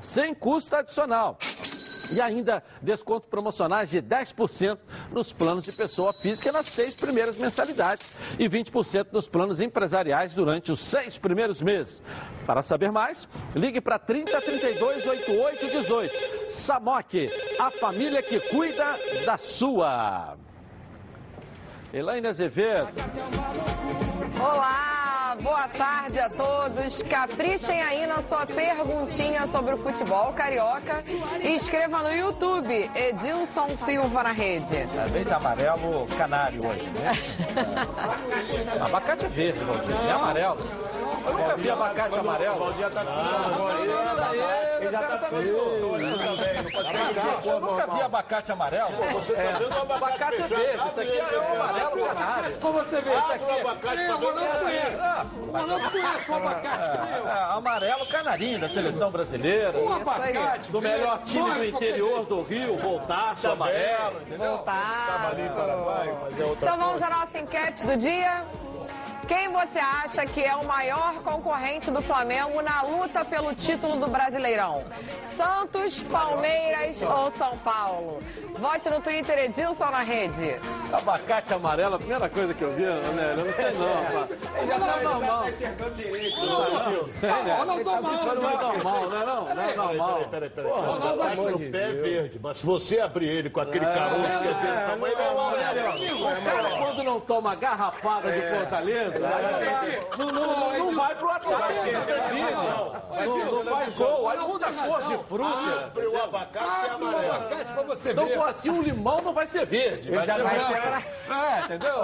sem custo adicional. E ainda desconto promocionais de 10% nos planos de pessoa física nas seis primeiras mensalidades e 20% nos planos empresariais durante os seis primeiros meses. Para saber mais, ligue para 30 32 88 18. Samok, a família que cuida da sua. Elaine Azevedo.
Olá, boa tarde a todos. Caprichem aí na sua perguntinha sobre o futebol carioca e escreva no YouTube Edilson Silva na rede.
Tá bem de amarelo canário hoje, né? É. Abacate é verde, Valdir, não é amarelo. Eu nunca vi abacate amarelo. Valdir tá Ele já tá Eu nunca vi abacate amarelo.
Você tá vendo o abacate
Abacate é verde, isso aqui é o amarelo canário.
Pra você ver, isso
Abre
aqui
o
é... Eu
o
não
é
conheço. Eu não conheço o abacate.
É, é, amarelo canarinho da seleção brasileira.
O abacate.
Do melhor time do
Mas,
interior do Rio, voltaço amarelo, entendeu?
Tá.
mas é
Então vamos à nossa enquete do dia. Quem você acha que é o maior concorrente do Flamengo na luta pelo título do Brasileirão? Santos, Palmeiras ou São Paulo? Vote no Twitter Edilson na rede.
Abacate amarelo, a primeira coisa que eu vi, né? Eu não sei não, rapaz. Já tá normal.
Ó, não tô mal,
Isso não é normal, não é não? Não é normal.
Peraí, peraí. O abacate no pé é verde, mas se você abrir ele com aquele caroço que é tamanho, ele é amarelo.
O cara, quando não toma garrafada de Fortaleza, não, não, não, não vai pro ataque. Não. Não, faz gol. Aí muda a cor de fruta.
Abre o abacate é
o
amarelo.
abacate pra você
Então,
ver.
pô, assim, um limão não vai ser verde. Vai
já
ser
vai
branco.
ser-
É, entendeu?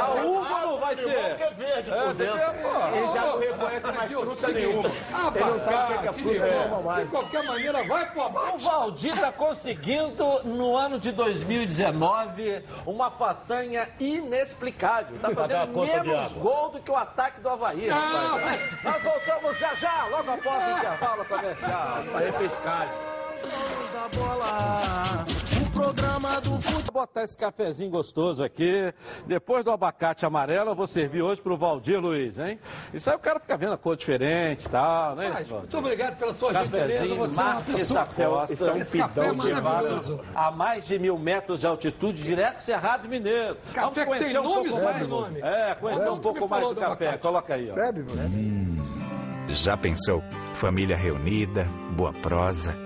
A uva não vai ser.
é verde
É,
por dentro.
Ele já não reconhece mais fruta nenhuma. Ele não sabe o que é a fruta é normal
De
mais.
qualquer maneira, vai pro
O
abate.
Valdir está conseguindo, no ano de 2019, uma façanha inexplicável.
A
fazendo menos. Gol do que o ataque do Havaí. rapaz. Nós voltamos já já, logo após o intervalo comercial.
Para repescagem.
Da bola, o programa do futebol.
Vou botar esse cafezinho gostoso aqui. Depois do abacate amarelo, eu vou servir hoje pro Valdir Luiz, hein? Isso aí o cara fica vendo a cor diferente e tal, né?
Ah, muito obrigado pela sua gentileza.
Cafezinho
Você é uma pessoa... Esse é um
esse
café
café
maravilhoso.
cultivado a mais de mil metros de altitude, direto do Cerrado Mineiro.
Café
Vamos
que
conhecer
tem
um
nome
pouco mais.
sobrenome.
É, conhecer um pouco mais do
do
café.
abacate.
Coloca aí, ó.
Bebe, bebe.
Já pensou? Família reunida, boa prosa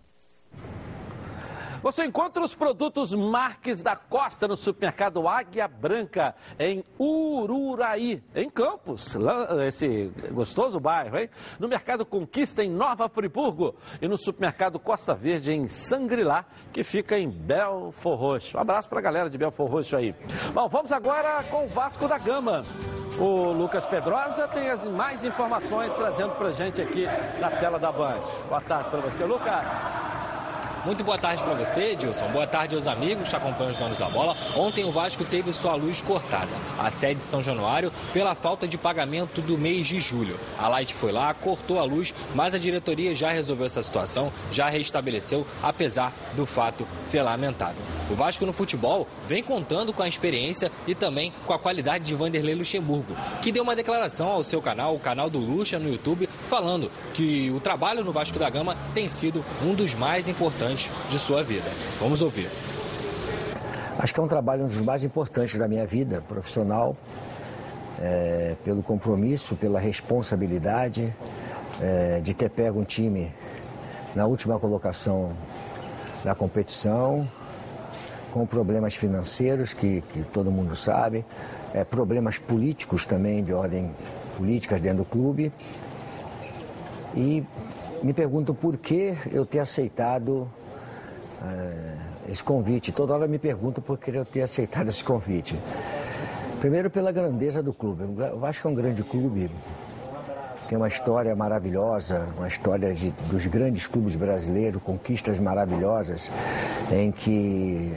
Você encontra os produtos Marques da Costa no supermercado Águia Branca, em Ururaí, em Campos, esse gostoso bairro, hein? No mercado Conquista, em Nova Friburgo, e no supermercado Costa Verde, em Sangrilá, que fica em Belfor Roxo. Um abraço para a galera de Belfor Roxo aí. Bom, vamos agora com o Vasco da Gama. O Lucas Pedrosa tem as mais informações trazendo para gente aqui na tela da Band. Boa tarde para você, Lucas.
Muito boa tarde para você, Edilson. Boa tarde aos amigos que acompanham os donos da bola. Ontem o Vasco teve sua luz cortada. A sede de São Januário pela falta de pagamento do mês de julho. A Light foi lá, cortou a luz, mas a diretoria já resolveu essa situação, já restabeleceu, apesar do fato ser lamentável. O Vasco no futebol vem contando com a experiência e também com a qualidade de Vanderlei Luxemburgo, que deu uma declaração ao seu canal, o canal do Luxa no YouTube, falando que o trabalho no Vasco da Gama tem sido um dos mais importantes de sua vida. Vamos ouvir.
Acho que é um trabalho um dos mais importantes da minha vida profissional, é, pelo compromisso, pela responsabilidade é, de ter pego um time na última colocação da competição, com problemas financeiros que, que todo mundo sabe, é, problemas políticos também, de ordem política dentro do clube. E me pergunto por que eu ter aceitado é, esse convite. Toda hora me pergunto por que eu ter aceitado esse convite. Primeiro pela grandeza do clube. Eu acho que é um grande clube, tem uma história maravilhosa, uma história de, dos grandes clubes brasileiros, conquistas maravilhosas, em que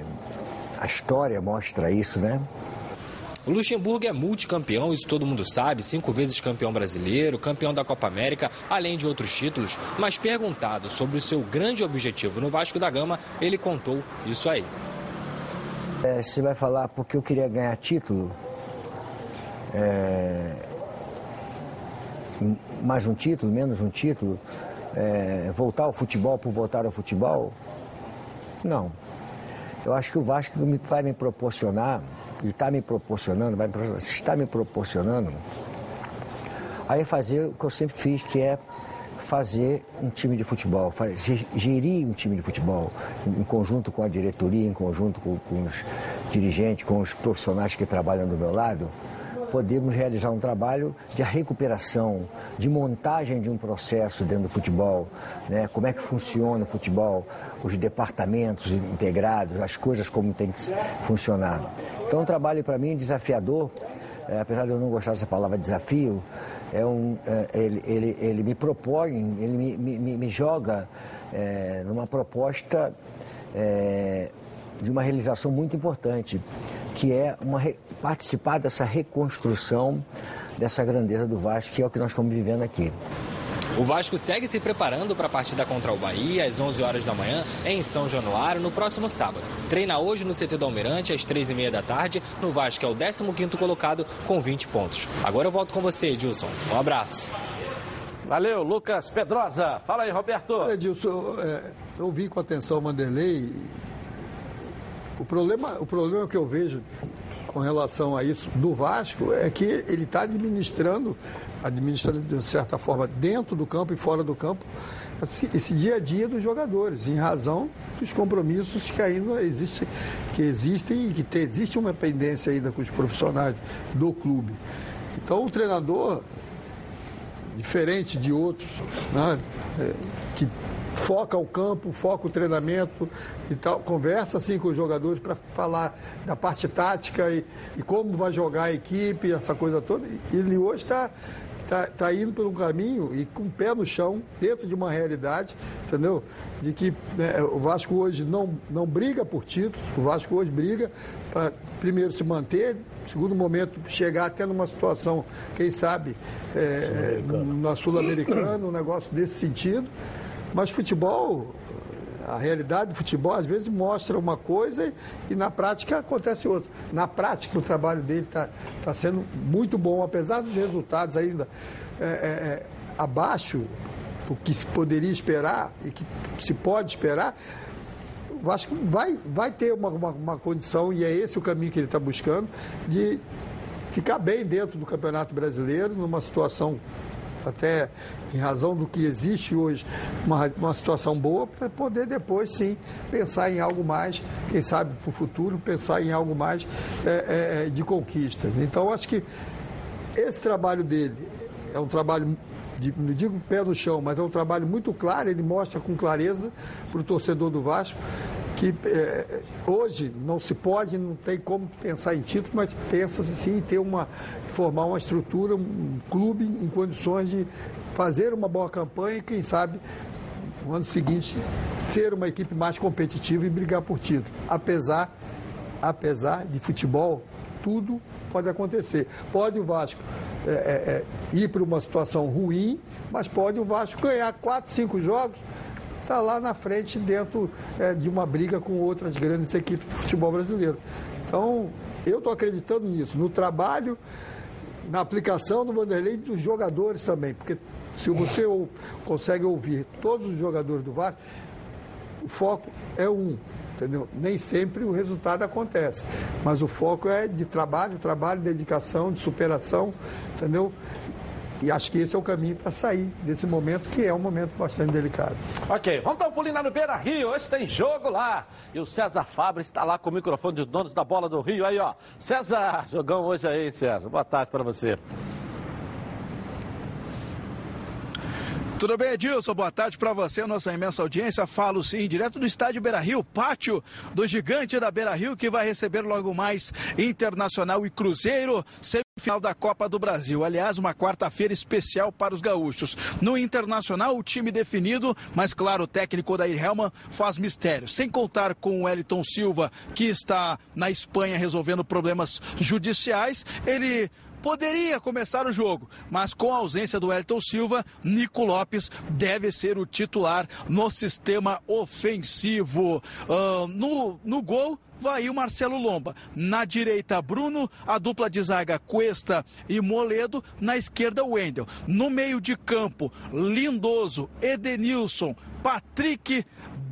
a história mostra isso, né?
O Luxemburgo é multicampeão, isso todo mundo sabe, cinco vezes campeão brasileiro, campeão da Copa América, além de outros títulos. Mas perguntado sobre o seu grande objetivo no Vasco da Gama, ele contou isso aí.
É, você vai falar porque eu queria ganhar título? É, mais um título, menos um título? É, voltar ao futebol por voltar ao futebol? Não. Eu acho que o Vasco vai me proporcionar e está me proporcionando, vai, está me proporcionando, aí fazer o que eu sempre fiz, que é fazer um time de futebol, fazer, gerir um time de futebol, em conjunto com a diretoria, em conjunto com, com os dirigentes, com os profissionais que trabalham do meu lado, podemos realizar um trabalho de recuperação, de montagem de um processo dentro do futebol, né? como é que funciona o futebol, os departamentos integrados, as coisas como tem que funcionar. Então, um trabalho para mim desafiador, é, apesar de eu não gostar dessa palavra desafio, é um, é, ele, ele, ele me propõe, ele me, me, me joga é, numa proposta de uma realização muito importante, que é uma, participar dessa reconstrução dessa grandeza do Vasco, que é o que nós estamos vivendo aqui.
O Vasco segue se preparando para a partida contra o Bahia às 11 horas da manhã em São Januário no próximo sábado. Treina hoje no CT do Almirante às 3h30 da tarde. No Vasco é o 15º colocado com 20 pontos. Agora eu volto com você, Edilson. Um abraço.
Valeu, Lucas Pedrosa. Fala aí, Roberto.
Edilson, é, eu ouvi com atenção o Manderlei. O problema, o problema que eu vejo com relação a isso do Vasco é que ele está administrando, administrando de certa forma dentro do campo e fora do campo, esse, dia a dia dos jogadores, em razão dos compromissos que ainda existem, que existem e que tem, existe uma pendência ainda com os profissionais do clube. Então o treinador, diferente de outros, né, é, que foca o campo, foca o treinamento e tal, conversa assim com os jogadores para falar da parte tática e, e, como vai jogar a equipe, essa coisa toda. E ele hoje está tá, tá indo por um caminho e com o pé no chão, dentro de uma realidade, entendeu? De que né, o Vasco hoje não, não briga por título, o Vasco hoje briga para primeiro se manter, segundo momento chegar até numa situação, quem sabe, é, na Sul-Americana, um negócio desse sentido. Mas futebol, a realidade do futebol às vezes mostra uma coisa e, na prática acontece outra. Na prática o trabalho dele está tá sendo muito bom, apesar dos resultados ainda é, é, é, abaixo do que se poderia esperar e que se pode esperar. O Vasco vai, vai ter uma, uma, uma condição, e é esse o caminho que ele está buscando, de ficar bem dentro do Campeonato Brasileiro, numa situação até em razão do que existe hoje, uma, uma situação boa, para poder depois sim pensar em algo mais, quem sabe para o futuro, pensar em algo mais é, é, de conquista. Então, acho que esse trabalho dele é um trabalho de, não digo pé no chão, mas é um trabalho muito claro, ele mostra com clareza para o torcedor do Vasco que é, hoje não se pode, não tem como pensar em título, mas pensa-se sim em ter uma, formar uma estrutura, um clube em condições de fazer uma boa campanha e, quem sabe, no ano seguinte, ser uma equipe mais competitiva e brigar por título. Apesar, apesar de futebol, tudo pode acontecer. Pode o Vasco é, é, é ir para uma situação ruim, mas pode o Vasco ganhar quatro, cinco jogos está lá na frente dentro é, de uma briga com outras grandes equipes do futebol brasileiro. Então, eu estou acreditando nisso, no trabalho, na aplicação do Vanderlei e dos jogadores também, porque se você consegue ouvir todos os jogadores do VAR, o foco é um, entendeu? Nem sempre o resultado acontece, mas o foco é de trabalho, trabalho, dedicação, de superação, entendeu? E acho que esse é o caminho para sair desse momento, que é um momento bastante delicado.
Ok, vamos dar um pulinho lá no Beira Rio. Hoje tem jogo lá. E o César Fábio está lá com o microfone de donos da bola do Rio. Aí, ó. César, jogão hoje aí, César. Boa tarde para você.
Tudo bem, Edilson? Boa tarde para você, nossa imensa audiência. Falo sim, direto do estádio Beira Rio, pátio do gigante da Beira Rio, que vai receber logo mais Internacional e Cruzeiro, semifinal da Copa do Brasil. Aliás, uma quarta-feira especial para os gaúchos. No Internacional, o time definido, mas claro, o técnico Dair Helman faz mistério. Sem contar com o Wellington Silva, que está na Espanha resolvendo problemas judiciais, ele poderia começar o jogo, mas com a ausência do Elton Silva, Nico Lopes deve ser o titular no sistema ofensivo. Uh, no, no gol, vai o Marcelo Lomba. Na direita, Bruno, a dupla de zaga Cuesta e Moledo, na esquerda, Wendel. No meio de campo, Lindoso, Edenilson, Patrick,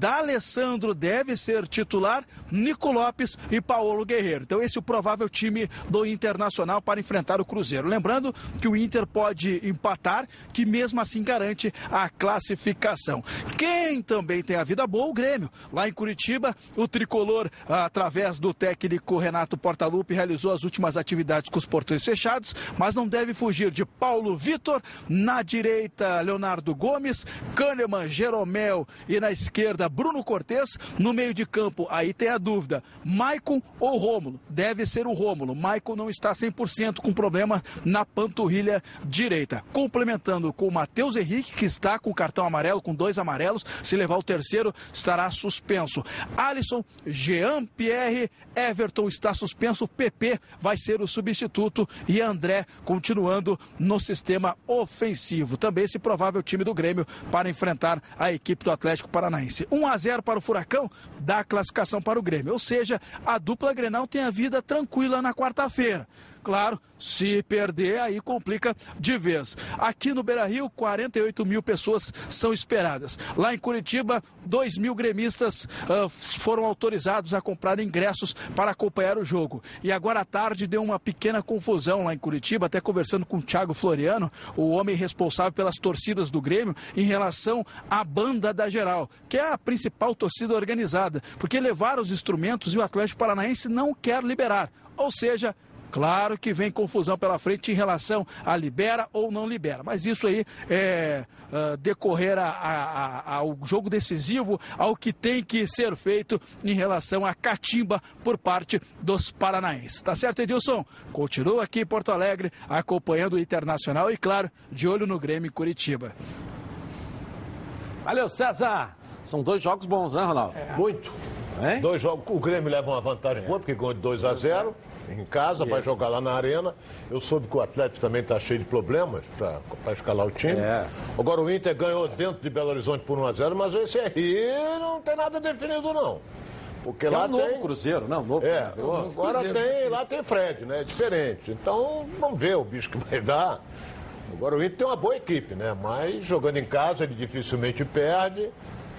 D'Alessandro deve ser titular, Nico Lopes e Paulo Guerreiro. Então esse é o provável time do Internacional para enfrentar o Cruzeiro. Lembrando que o Inter pode empatar, que mesmo assim garante a classificação. Quem também tem a vida boa, o Grêmio. Lá em Curitiba, o tricolor, através do técnico Renato Portaluppi, realizou as últimas atividades com os portões fechados, mas não deve fugir de Paulo Vitor, na direita, Leonardo Gomes, Kahneman, Jeromel e na esquerda, Bruno Cortes. No meio de campo, aí tem a dúvida: Maicon ou Rômulo? Deve ser o Rômulo. Maicon não está 100% com problema na panturrilha direita. Complementando com o Matheus Henrique, que está com cartão amarelo, com dois amarelos. Se levar o terceiro, estará suspenso. Alisson, Jean Pierre, Everton está suspenso. PP vai ser o substituto e André continuando no sistema ofensivo. Também esse provável time do Grêmio para enfrentar a equipe do Atlético Paranaense. 1 a 0 para o Furacão, dá classificação para o Grêmio. Ou seja, a dupla Grenal tem a vida tranquila na quarta-feira. Claro, se perder, aí complica de vez. Aqui no Beira Rio, 48 mil pessoas são esperadas. Lá em Curitiba, 2 mil gremistas uh, foram autorizados a comprar ingressos para acompanhar o jogo. E agora à tarde deu uma pequena confusão lá em Curitiba, até conversando com o Thiago Floriano, o homem responsável pelas torcidas do Grêmio, em relação à banda da geral, que é a principal torcida organizada, porque levaram os instrumentos e o Atlético Paranaense não quer liberar. Ou seja, Claro que vem confusão pela frente em relação a libera ou não libera, mas isso aí é uh, decorrer a, a, a, ao jogo decisivo, ao que tem que ser feito em relação à catimba por parte dos paranaenses. Tá certo, Edilson? Continua aqui em Porto Alegre acompanhando o Internacional e, claro, de olho no Grêmio Curitiba.
Valeu, César! São dois jogos bons, né, Ronaldo?
É. Muito. É? Dois jogos. O Grêmio leva uma vantagem é. boa, porque ganhou de 2 a 0 em casa, vai jogar lá na arena. Eu soube que o Atlético também está cheio de problemas para escalar o time. É. Agora o Inter ganhou dentro de Belo Horizonte por 1 a 0 mas esse aí não tem nada definido, não. Porque
que
lá
é um novo
tem.
Cruzeiro, não, novo
é, Agora cruzeiro. tem, lá tem Fred, né? É diferente. Então, vamos ver o bicho que vai dar. Agora o Inter tem uma boa equipe, né? Mas jogando em casa ele dificilmente perde.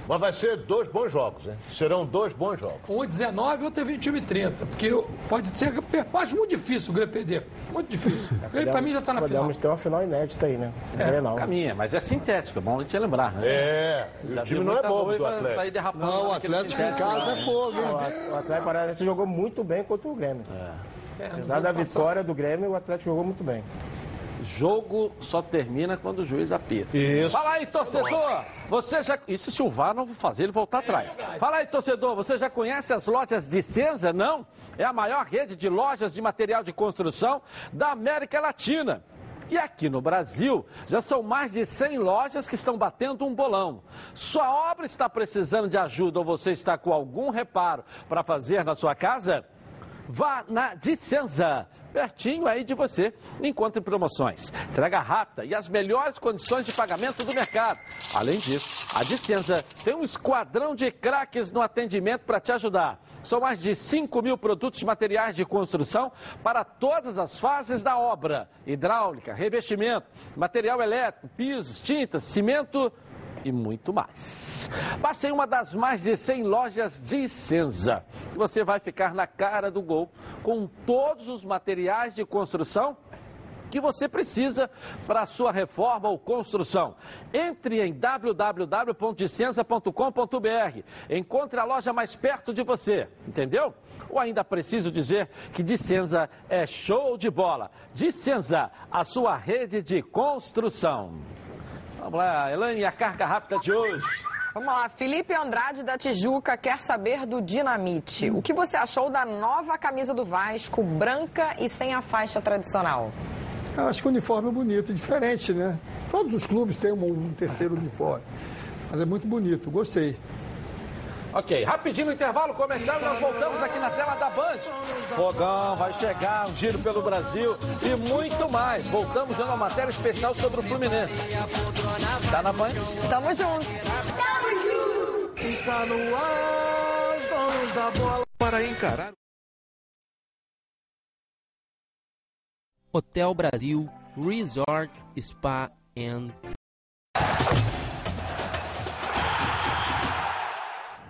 Mas vai ser dois bons jogos, hein? Serão dois bons jogos.
Um 19 e outro é 21 e 30. Porque pode ser. Acho muito difícil o Grêmio perder. Muito difícil. O Grêmio, pra mim, já tá na
podemos
final.
Podemos ter uma final inédita aí, né?
É, não. caminha, mas é sintético, é bom a gente lembrar, né?
É, o time não é bobo do Atlético.
Sair derrapando
não, o Atlético em casa é fogo, hein?
O Atlético Paranaense jogou muito bem contra o Grêmio. É. Apesar da vitória do Grêmio, o Atlético jogou muito bem.
Jogo só termina quando o juiz apita.
Isso.
Fala aí, torcedor! Você já. Isso se o VAR não fazer ele voltar atrás. Fala aí, torcedor, você já conhece as lojas de Senza, não? É a maior rede de lojas de material de construção da América Latina. E aqui no Brasil, já são mais de 100 lojas que estão batendo um bolão. Sua obra está precisando de ajuda ou você está com algum reparo para fazer na sua casa? Vá na Dicenza, pertinho aí de você. Encontre promoções, entrega rápida e as melhores condições de pagamento do mercado. Além disso, a Dicenza tem um esquadrão de craques no atendimento para te ajudar. São mais de 5 mil produtos de materiais de construção para todas as fases da obra: hidráulica, revestimento, material elétrico, pisos, tintas, cimento e muito mais. Passe em uma das mais de 100 lojas de Senza. Você vai ficar na cara do gol com todos os materiais de construção que você precisa para sua reforma ou construção. Entre em www.dicenza.com.br. Encontre a loja mais perto de você, entendeu? Ou ainda preciso dizer que Dicenza é show de bola. Dicenza, a sua rede de construção. Vamos lá, Elaine, a carga rápida de hoje.
Vamos lá, Felipe Andrade da Tijuca quer saber do Dinamite. O que você achou da nova camisa do Vasco, branca e sem a faixa tradicional?
Eu acho que o uniforme é bonito, diferente, né? Todos os clubes têm um, um terceiro uniforme. Mas é muito bonito, gostei.
Ok, rapidinho no intervalo começando, nós voltamos aqui na tela da Band. Fogão vai chegar, um giro pelo Brasil e muito mais. Voltamos dando uma matéria especial sobre o Fluminense. Tá na Band?
Tamo junto.
Tamo junto. Está no ar, os donos da bola.
Para encarar.
Hotel Brasil Resort Spa and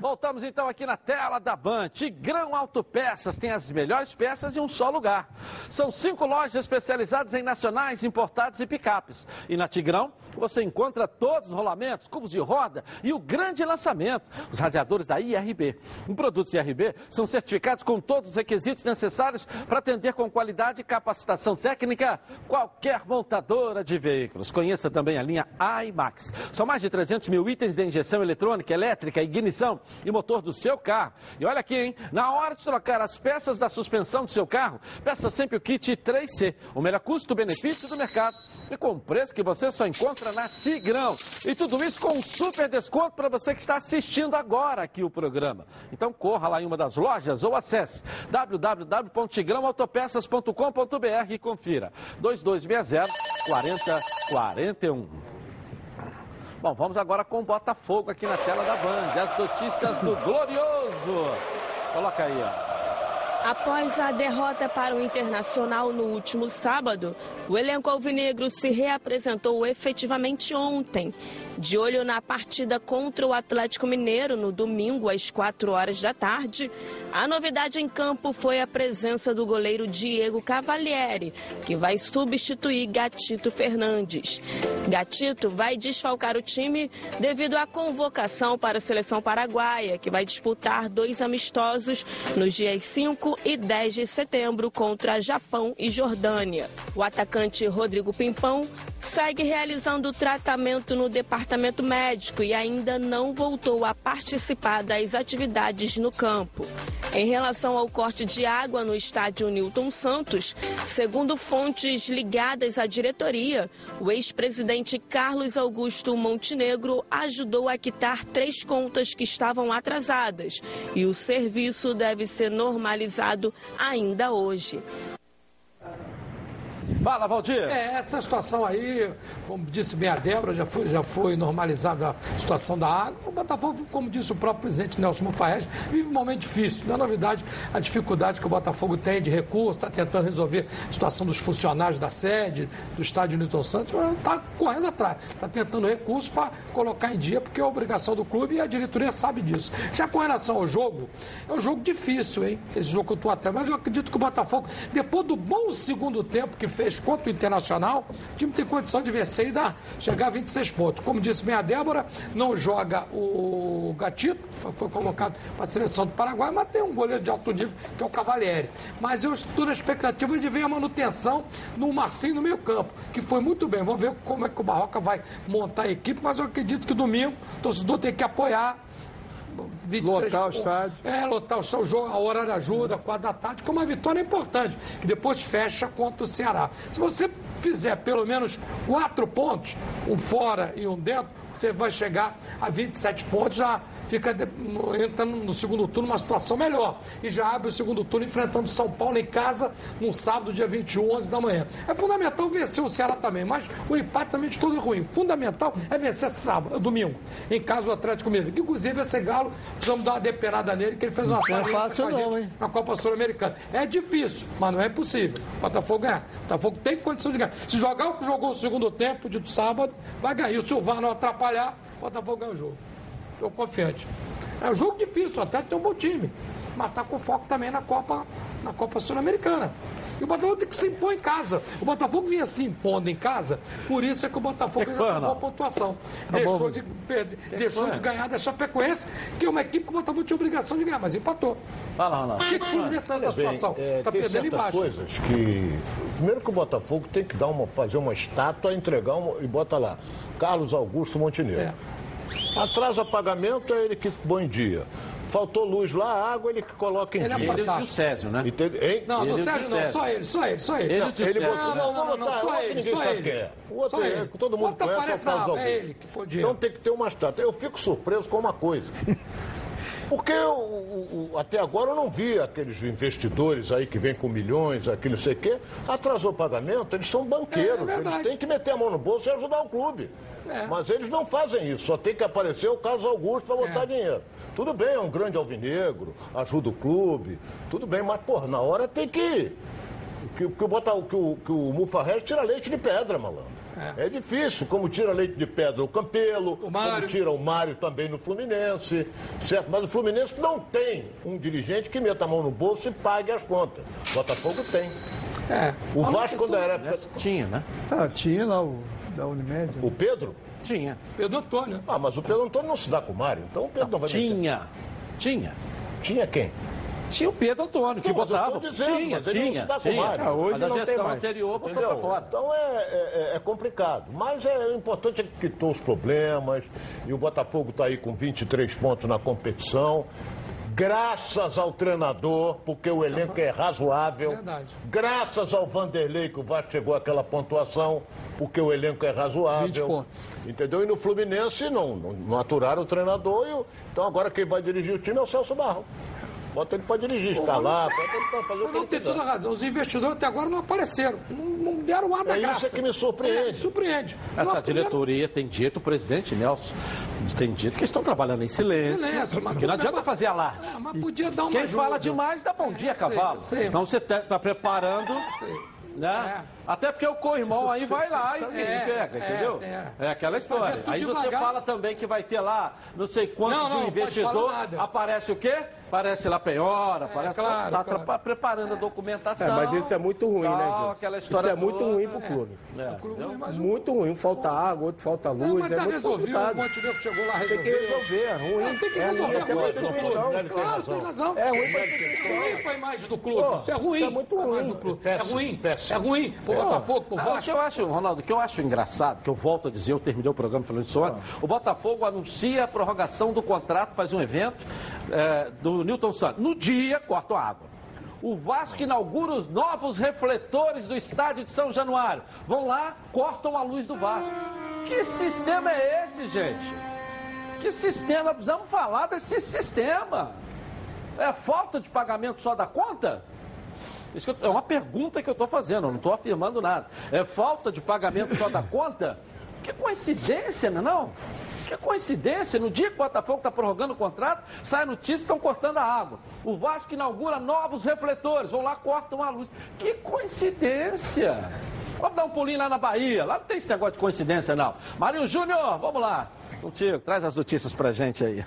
Voltamos então aqui na tela da Ban. Tigrão Autopeças tem as melhores peças em um só lugar. São cinco lojas especializadas em nacionais, importados e picapes. E na Tigrão você encontra todos os rolamentos, cubos de roda e o grande lançamento, os radiadores da IRB. Os produtos IRB são certificados com todos os requisitos necessários para atender com qualidade e capacitação técnica qualquer montadora de veículos. Conheça também a linha IMAX. São mais de 300 mil itens de injeção eletrônica, elétrica, ignição e motor do seu carro. E olha aqui, hein? Na hora de trocar as peças da suspensão do seu carro, peça sempre o kit 3C, o melhor custo-benefício do mercado e com preço que você só encontra na Tigrão. E tudo isso com um super desconto para você que está assistindo agora aqui o programa. Então corra lá em uma das lojas ou acesse www.tigrãoautopeças.com.br e confira. 2260 4041. Bom, vamos agora com o Botafogo aqui na tela da Band. As notícias do Glorioso. Coloca aí, ó.
Após a derrota para o Internacional no último sábado, o elenco alvinegro se reapresentou efetivamente ontem, de olho na partida contra o Atlético Mineiro no domingo às 4 horas da tarde. A novidade em campo foi a presença do goleiro Diego Cavalieri, que vai substituir Gatito Fernandes. Gatito vai desfalcar o time devido à convocação para a seleção paraguaia, que vai disputar dois amistosos nos dias 5 8 e 10 de setembro contra Japão e Jordânia. O atacante Rodrigo Pimpão segue realizando tratamento no departamento médico e ainda não voltou a participar das atividades no campo. Em relação ao corte de água no estádio Newton Santos, segundo fontes ligadas à diretoria, o ex-presidente Carlos Augusto Montenegro ajudou a quitar três contas que estavam atrasadas e o serviço deve ser normalizado ainda hoje.
Fala, Valdir.
É, essa situação aí, como disse bem a Débora, já foi, já foi normalizada a situação da água. O Botafogo, como disse o próprio presidente Nelson Mufaez, vive um momento difícil. Não é novidade a dificuldade que o Botafogo tem de recursos, está tentando resolver a situação dos funcionários da sede, do estádio Newton Santos, está correndo atrás, está tentando recursos para colocar em dia, porque é obrigação do clube e a diretoria sabe disso. Já com relação ao jogo, é um jogo difícil, hein? Esse jogo que eu estou atrás, mas eu acredito que o Botafogo, depois do bom segundo tempo que fez contra o Internacional, o time tem condição de vencer e dar, chegar a 26 pontos. Como disse bem a Débora, não joga o Gatito, foi colocado para a seleção do Paraguai, mas tem um goleiro de alto nível, que é o Cavalieri. Mas eu estou na expectativa de ver a manutenção no Marcinho no meio campo, que foi muito bem. Vamos ver como é que o Barroca vai montar a equipe, mas eu acredito que domingo o torcedor tem que apoiar 23
Lotar o estádio.
É, lotar o seu jogo, a hora ajuda, quadra da tarde, que uma vitória é importante, que depois fecha contra o Ceará. Se você fizer pelo menos quatro pontos, um fora e um dentro, você vai chegar a 27 pontos, já fica no, entra no segundo turno uma situação melhor. E já abre o segundo turno enfrentando São Paulo em casa no sábado, dia 21, 11 da manhã. É fundamental vencer o Ceará também, mas o empate também de todo é ruim. Fundamental é vencer sábado, domingo, em casa o Atlético Mineiro. Inclusive esse galo, precisamos dar uma depenada nele, que ele fez uma
Não é fácil não,
gente
hein?
na Copa Sul-Americana. É difícil, mas não é impossível. O Botafogo ganhar. O Botafogo tem condição de ganhar. Se jogar o que jogou o segundo tempo, de sábado, vai ganhar. E se o VAR não atrapalhar, o Botafogo ganha o jogo. Estou confiante. É um jogo difícil, até tem um bom time. Mas está com foco também na Copa, na Copa Sul-Americana. E o Botafogo tem que se impor em casa. O Botafogo vinha se impondo em casa, por isso é que o Botafogo fez essa boa pontuação.
Tá
deixou
bom.
de, perder, deixou de ganhar da Chapecoense, que é uma equipe que o Botafogo tinha obrigação de ganhar, mas empatou.
Fala, Ronaldo.
O que, que o Fluminense está nessa situação?
é,
Está
tem
perdendo
certas
embaixo.
coisas que. Primeiro que o Botafogo tem que dar uma, fazer uma estátua, entregar uma, e bota lá. Carlos Augusto Montenegro.
É.
Atrasa pagamento, é ele que põe em dia. Faltou luz lá, água, ele que coloca em
Ele é
dia.
Ele e o Césio, né?
Entende? Hein?
Não,
Ele
do
e o
Sérgio não,
Césio.
só ele, só ele, só ele.
Ele
não,
e o Césio.
não, não, não, não, não,
Tá,
só
outro
ele,
ninguém
só
sabe
ele.
quem é. O outro
Só
é,
ele.
todo mundo
Outro
conhece, é
lá,
Augusto.
é ele que podia.
Então tem que ter uma estátua. Eu fico surpreso com uma coisa. Porque o- o- o- até agora eu não vi aqueles investidores aí que vêm com milhões, aquele não sei o quê, atrasou o pagamento, eles são banqueiros,
É, é verdade.
eles têm que meter a mão no bolso e ajudar o clube.
É.
Mas eles não fazem isso, só tem que aparecer o Carlos Augusto para botar
É.
dinheiro. Tudo bem, é um grande alvinegro, ajuda o clube, tudo bem, mas, porra, na hora tem que. Que, que, o, bota, que, o, que o Mufarrez tira leite de pedra, malandro. É. difícil, como tira leite de pedra o Campelo, como
Mário.
tira o Mário também no Fluminense, certo? Mas o Fluminense não tem um dirigente que meta a mão no bolso e pague as contas. O Botafogo tem.
É.
O Vasco,
que
quando era.
Tinha, né?
Tá, tinha lá o da Unimed.
O Pedro?
Tinha.
Pedro Antônio.
Ah, mas o Pedro Antônio não se dá com o Mário, então o Pedro não, vai meter.
Tinha. Tinha.
Tinha quem?
Tinha o Pedro Antônio, que
Não, mas eu tô
botava.
dizendo,
tinha,
mas ele não
tinha,
se dá com o
tinha.
Mário. Ah,
hoje
mas a
não tem
gestão anterior botou pra fora.
Então é, é- é complicado. Mas é, o importante é que quitou os problemas. E o Botafogo está aí com 23 pontos na competição. Graças ao treinador, porque o elenco é razoável.
Verdade.
Graças ao Vanderlei, que o Vasco chegou àquela pontuação, porque o elenco é razoável.
20 pontos.
Entendeu? E no Fluminense não, não, não aturaram o treinador. E o- então agora quem vai dirigir o time é o Celso Barro. Bota ele para dirigir, escalar, bota ele para fazer o que
Não tem toda a razão. Os investidores até agora não apareceram. Não, não deram o ar da
É isso
graça.
é que me surpreende.
É, surpreende.
Essa
Não,
diretoria tem dito, o presidente Nelson, tem dito que estão trabalhando em silêncio.
Silêncio, mas
que não
tudo
adianta
bem,
fazer alarde.
É, mas podia dar uma
Quem
ajuda.
fala demais dá bom dia,
eu sei,
cavalo.
eu sei.
Então você está preparando.
Sei.
Né?
É.
Até porque o corrimão aí vai lá e,
É,
e pega,
é,
entendeu?
é.
É, aquela
Tem que fazer
história. Aí você
devagar.
fala também que vai ter lá não sei quanto
Não,
de
não,
um
não pode falar
investidor.
nada.
Aparece o quê? Aparece lá penhora, aparece.
claro,
tá
claro.
preparando a
É,
documentação.
mas isso é muito ruim, né,
tal,
Edilson?
Aquela
Isso
história
é muito
toda.
ruim pro clube.
É, entendeu?
Muito ruim. Um falta água, outro falta
Não,
luz.
mas
é
tá
muito
resolvido,
complicado.
o Montenegro chegou lá,
Tem que resolver, é ruim.
Não, tem que
É
resolver.
até pra instituição.
Claro, tem razão.
É ruim pra
É imagem do clube. Isso é ruim.
isso é muito ruim.
clube. É ruim. É ruim. Botafogo, pro
Ah, o que eu acho, Ronaldo, o que eu acho engraçado, que eu volto a dizer, eu terminei o programa falando isso ontem, o Botafogo anuncia a prorrogação do contrato, faz um evento é, do Newton Santos. No dia, corta a água. O Vasco inaugura os novos refletores do estádio de São Januário. Vão lá, cortam a luz do Vasco. Que sistema é esse, gente? Que sistema? Precisamos falar desse sistema. É falta de pagamento só da conta? Isso é uma pergunta que eu estou fazendo, eu não estou afirmando nada. É falta de pagamento só da conta? Que coincidência, não é não? Que coincidência, no dia que o Botafogo está prorrogando o contrato, sai notícia estão cortando a água. O Vasco inaugura novos refletores, vão lá, cortam a luz. Que coincidência! Vamos dar um pulinho lá na Bahia, lá não tem esse negócio de coincidência não. Marinho Júnior, vamos lá. Contigo, traz as notícias pra gente aí.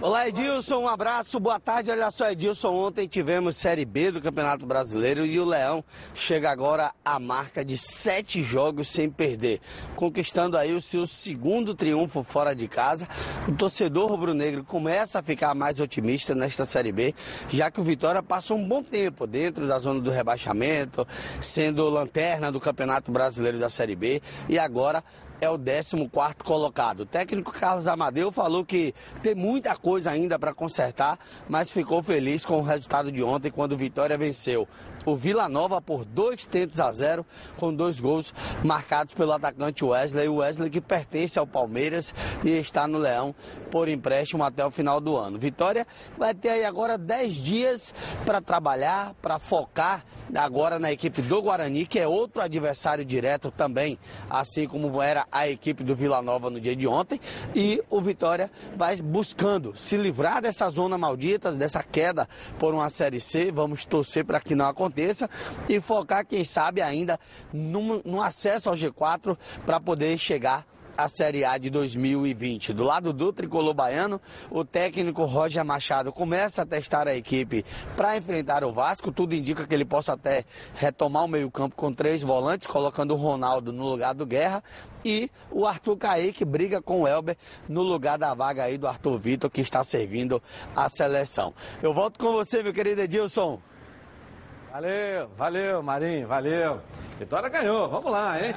Olá, Edilson, um abraço, boa tarde. Olha só, Edilson, ontem tivemos Série B do Campeonato Brasileiro e o Leão chega agora à marca de sete jogos sem perder, conquistando aí o seu segundo triunfo fora de casa. O torcedor rubro-negro começa a ficar mais otimista nesta Série B, já que o Vitória passou um bom tempo dentro da zona do rebaixamento, sendo lanterna do Campeonato Brasileiro da Série B e agora é o 14 colocado. O técnico Carlos Amadeu falou que tem muita coisa ainda para consertar, mas ficou feliz com o resultado de ontem quando Vitória venceu o Vila Nova por dois tentos a zero, com dois gols marcados pelo atacante Wesley. O Wesley que pertence ao Palmeiras e está no Leão por empréstimo até o final do ano. Vitória vai ter aí agora 10 dias para trabalhar, para focar agora na equipe do Guarani, que é outro adversário direto também, assim como era a equipe do Vila Nova no dia de ontem. E o Vitória vai buscando se livrar dessa zona maldita, dessa queda por uma Série C. Vamos torcer para que não aconteça e focar, quem sabe, ainda no, acesso ao G4 para poder chegar a Série A de 2020. Do lado do tricolor baiano, o técnico Roger Machado começa a testar a equipe para enfrentar o Vasco. Tudo indica que ele possa até retomar o meio-campo com três volantes, colocando o Ronaldo no lugar do Guerra e o Arthur Caíque briga com o Elber no lugar da vaga aí do Arthur Vitor, que está servindo a seleção. Eu volto com você, meu querido Edilson.
Valeu, valeu, Marinho, valeu. Vitória ganhou, vamos lá, hein?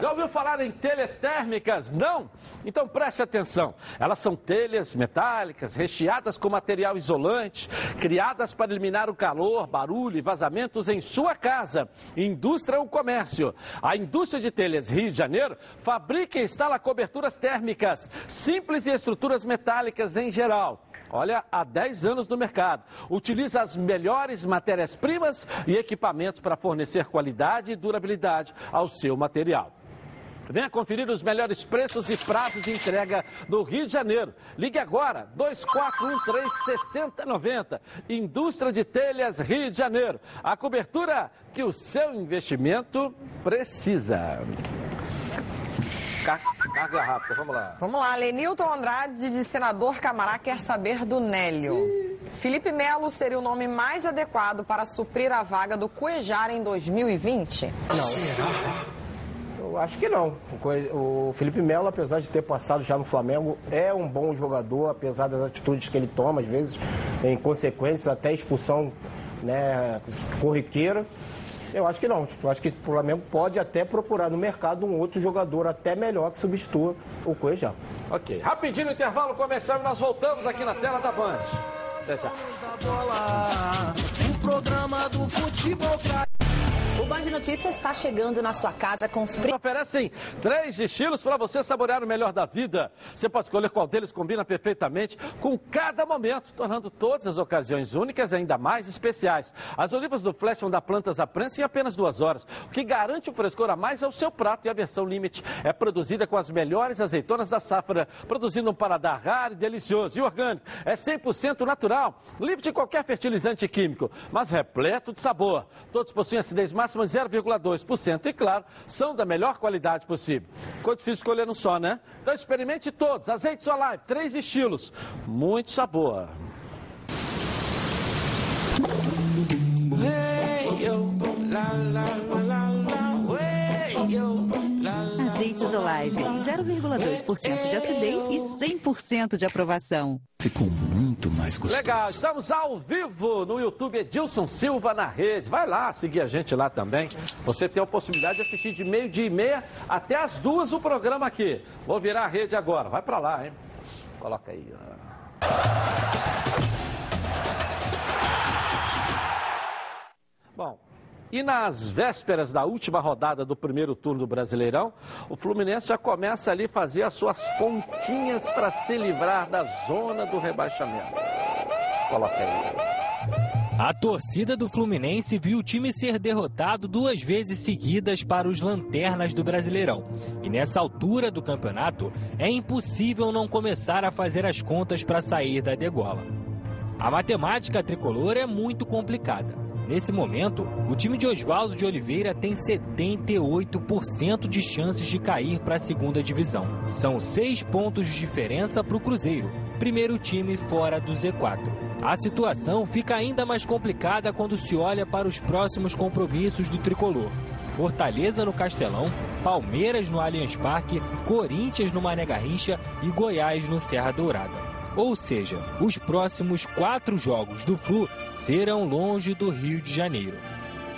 Já ouviu falar em telhas térmicas? Não? Então preste atenção. Elas são telhas metálicas, recheadas com material isolante, criadas para eliminar o calor, barulho e vazamentos em sua casa, indústria ou comércio. A indústria de telhas Rio de Janeiro fabrica e instala coberturas térmicas, simples e estruturas metálicas em geral. Olha, há 10 anos no mercado. Utiliza as melhores matérias-primas e equipamentos para fornecer qualidade e durabilidade ao seu material. Venha conferir os melhores preços e prazos de entrega do Rio de Janeiro. Ligue agora, 2413-6090. Indústria de Telhas Rio de Janeiro. A cobertura que o seu investimento precisa. Car- Carga rápida, vamos lá.
Vamos lá, Lenilton Andrade, de senador Camará, quer saber do Nélio. Felipe Melo seria o nome mais adequado para suprir a vaga do Cuejar em 2020?
Eu acho que não. O Felipe Melo, apesar de ter passado já no Flamengo, é um bom jogador, apesar das atitudes que ele toma, às vezes, em consequências, até expulsão né, corriqueira. Eu acho que não. Eu acho que o Flamengo pode até procurar no mercado um outro jogador até melhor que substitua o Cuejá.
Ok, rapidinho no intervalo começar e nós voltamos aqui na tela da Band. Até já.
O
Band Notícias está chegando na sua casa com os.
Oferecem três estilos para você saborear o melhor da vida. Você pode escolher qual deles combina perfeitamente com cada momento, tornando todas as ocasiões únicas e ainda mais especiais. As olivas do Flash vão dar plantas à prensa em apenas duas horas. O que garante o frescor a mais é o seu prato e a versão Limite é produzida com as melhores azeitonas da safra, produzindo um paladar raro e delicioso e orgânico. É 100% natural, livre de qualquer fertilizante químico, mas repleto de sabor. Todos possuem acidez máxima máxima de 0,2%. E, claro, são da melhor qualidade possível. Ficou difícil escolher um só, né? Então experimente todos. Azeite Solive, três estilos. Muito sabor.
0,2% de acidez e 100% de aprovação.
Ficou muito mais gostoso.
Legal, estamos ao vivo no YouTube Edilson Silva na rede. Vai lá seguir a gente lá também. Você tem a possibilidade de assistir de meio dia e meia até as duas o programa aqui. Vou virar a rede agora. Vai pra lá, hein? Coloca aí. ó. Bom, e nas vésperas da última rodada do primeiro turno do Brasileirão, o Fluminense já começa ali a fazer as suas continhas para se livrar da zona do rebaixamento. Coloca aí.
A torcida do Fluminense viu o time ser derrotado duas vezes seguidas para os lanternas do Brasileirão. E nessa altura do campeonato, é impossível não começar a fazer as contas para sair da degola. A matemática tricolor é muito complicada. Nesse momento, o time de Oswaldo de Oliveira tem 78% de chances de cair para a segunda divisão. São seis pontos de diferença para o Cruzeiro, primeiro time fora do Z4. A situação fica ainda mais complicada quando se olha para os próximos compromissos do tricolor. Fortaleza no Castelão, Palmeiras no Allianz Parque, Corinthians no Mané Garrincha e Goiás no Serra Dourada. Ou seja, os próximos quatro jogos do Flu serão longe do Rio de Janeiro.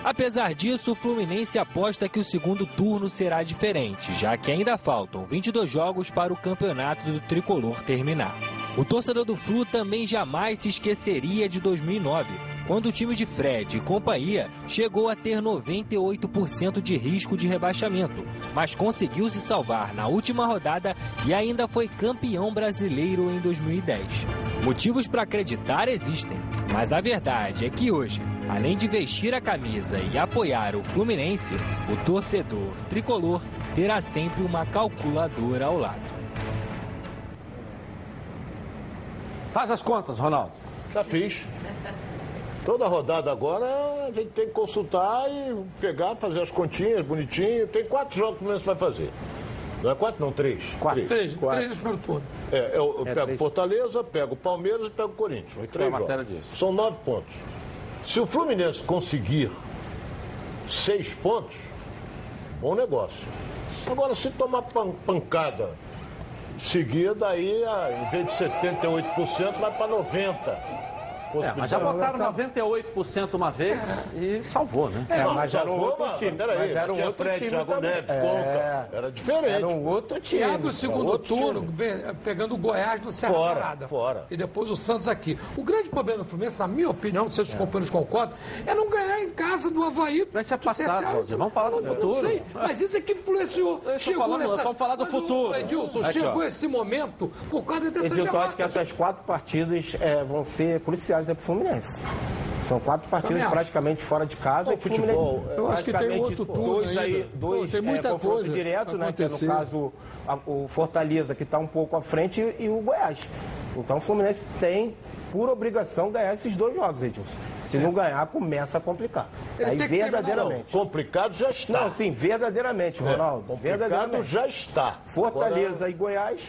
Apesar disso, o Fluminense aposta que o segundo turno será diferente, já que ainda faltam 22 jogos para o campeonato do tricolor terminar. O torcedor do Flu também jamais se esqueceria de 2009, quando o time de Fred e companhia chegou a ter 98% de risco de rebaixamento, mas conseguiu se salvar na última rodada e ainda foi campeão brasileiro em 2010. Motivos para acreditar existem, mas a verdade é que hoje, além de vestir a camisa e apoiar o Fluminense, o torcedor tricolor terá sempre uma calculadora ao lado.
Faz as contas, Ronaldo.
Já fiz. Toda rodada agora a gente tem que consultar e pegar, fazer as continhas bonitinho. Tem quatro jogos que o Fluminense vai fazer. Não é quatro, não, três.
Quatro.
Três,
Quatro.
três primeiro turno.
É, eu, eu
É,
pego
três.
Fortaleza, pego Palmeiras e pego Corinthians.
Foi
Três jogos.
disso.
São nove pontos. Se o Fluminense conseguir seis pontos, bom negócio. Agora, se tomar pan- pancada seguida, aí a- em vez de 78%, vai para 90%.
É, mas já botaram 98% uma vez e salvou, né?
É,
Não,
mas era um outro
mas
time.
peraí,
mas era um
tinha
outro
Fred,
time
Thiago. Neves,
É,
Conca. Era diferente.
Era um outro time.
E abre o segundo
outro
turno pegando o Goiás no Serra
Fora,
Dourada.
fora.
E depois o Santos aqui. O grande problema do Fluminense, na minha opinião, não sei se os companheiros concordam, é não ganhar em casa do Havaí.
Mas isso é
do
passado. Vamos falar do
Não, não
futuro.
sei, mas isso é que influenciou. Chegou
falando,
nessa...
vamos falar do
Mas
futuro.
Edilson, chegou esse momento por causa dessas
Edilson, acho que essas quatro partidas é, vão ser cruciais para o Fluminense. São quatro partidas praticamente fora de casa. E o Fluminense,
futebol,
eu acho que tem
praticamente
outro turno
dois, aí, dois
Tem muita
é, confronto
coisa
direto, né? Que é, no caso a- o Fortaleza, que está um pouco à frente, e o Goiás. Então o Fluminense tem, por obrigação, ganhar esses dois jogos, Edilson. Se não ganhar, começa a complicar.
Ele
aí verdadeiramente.
Complicado já está.
Não, sim, verdadeiramente, Ronaldo.
Complicado
verdadeiramente.
já está.
Fortaleza e Goiás.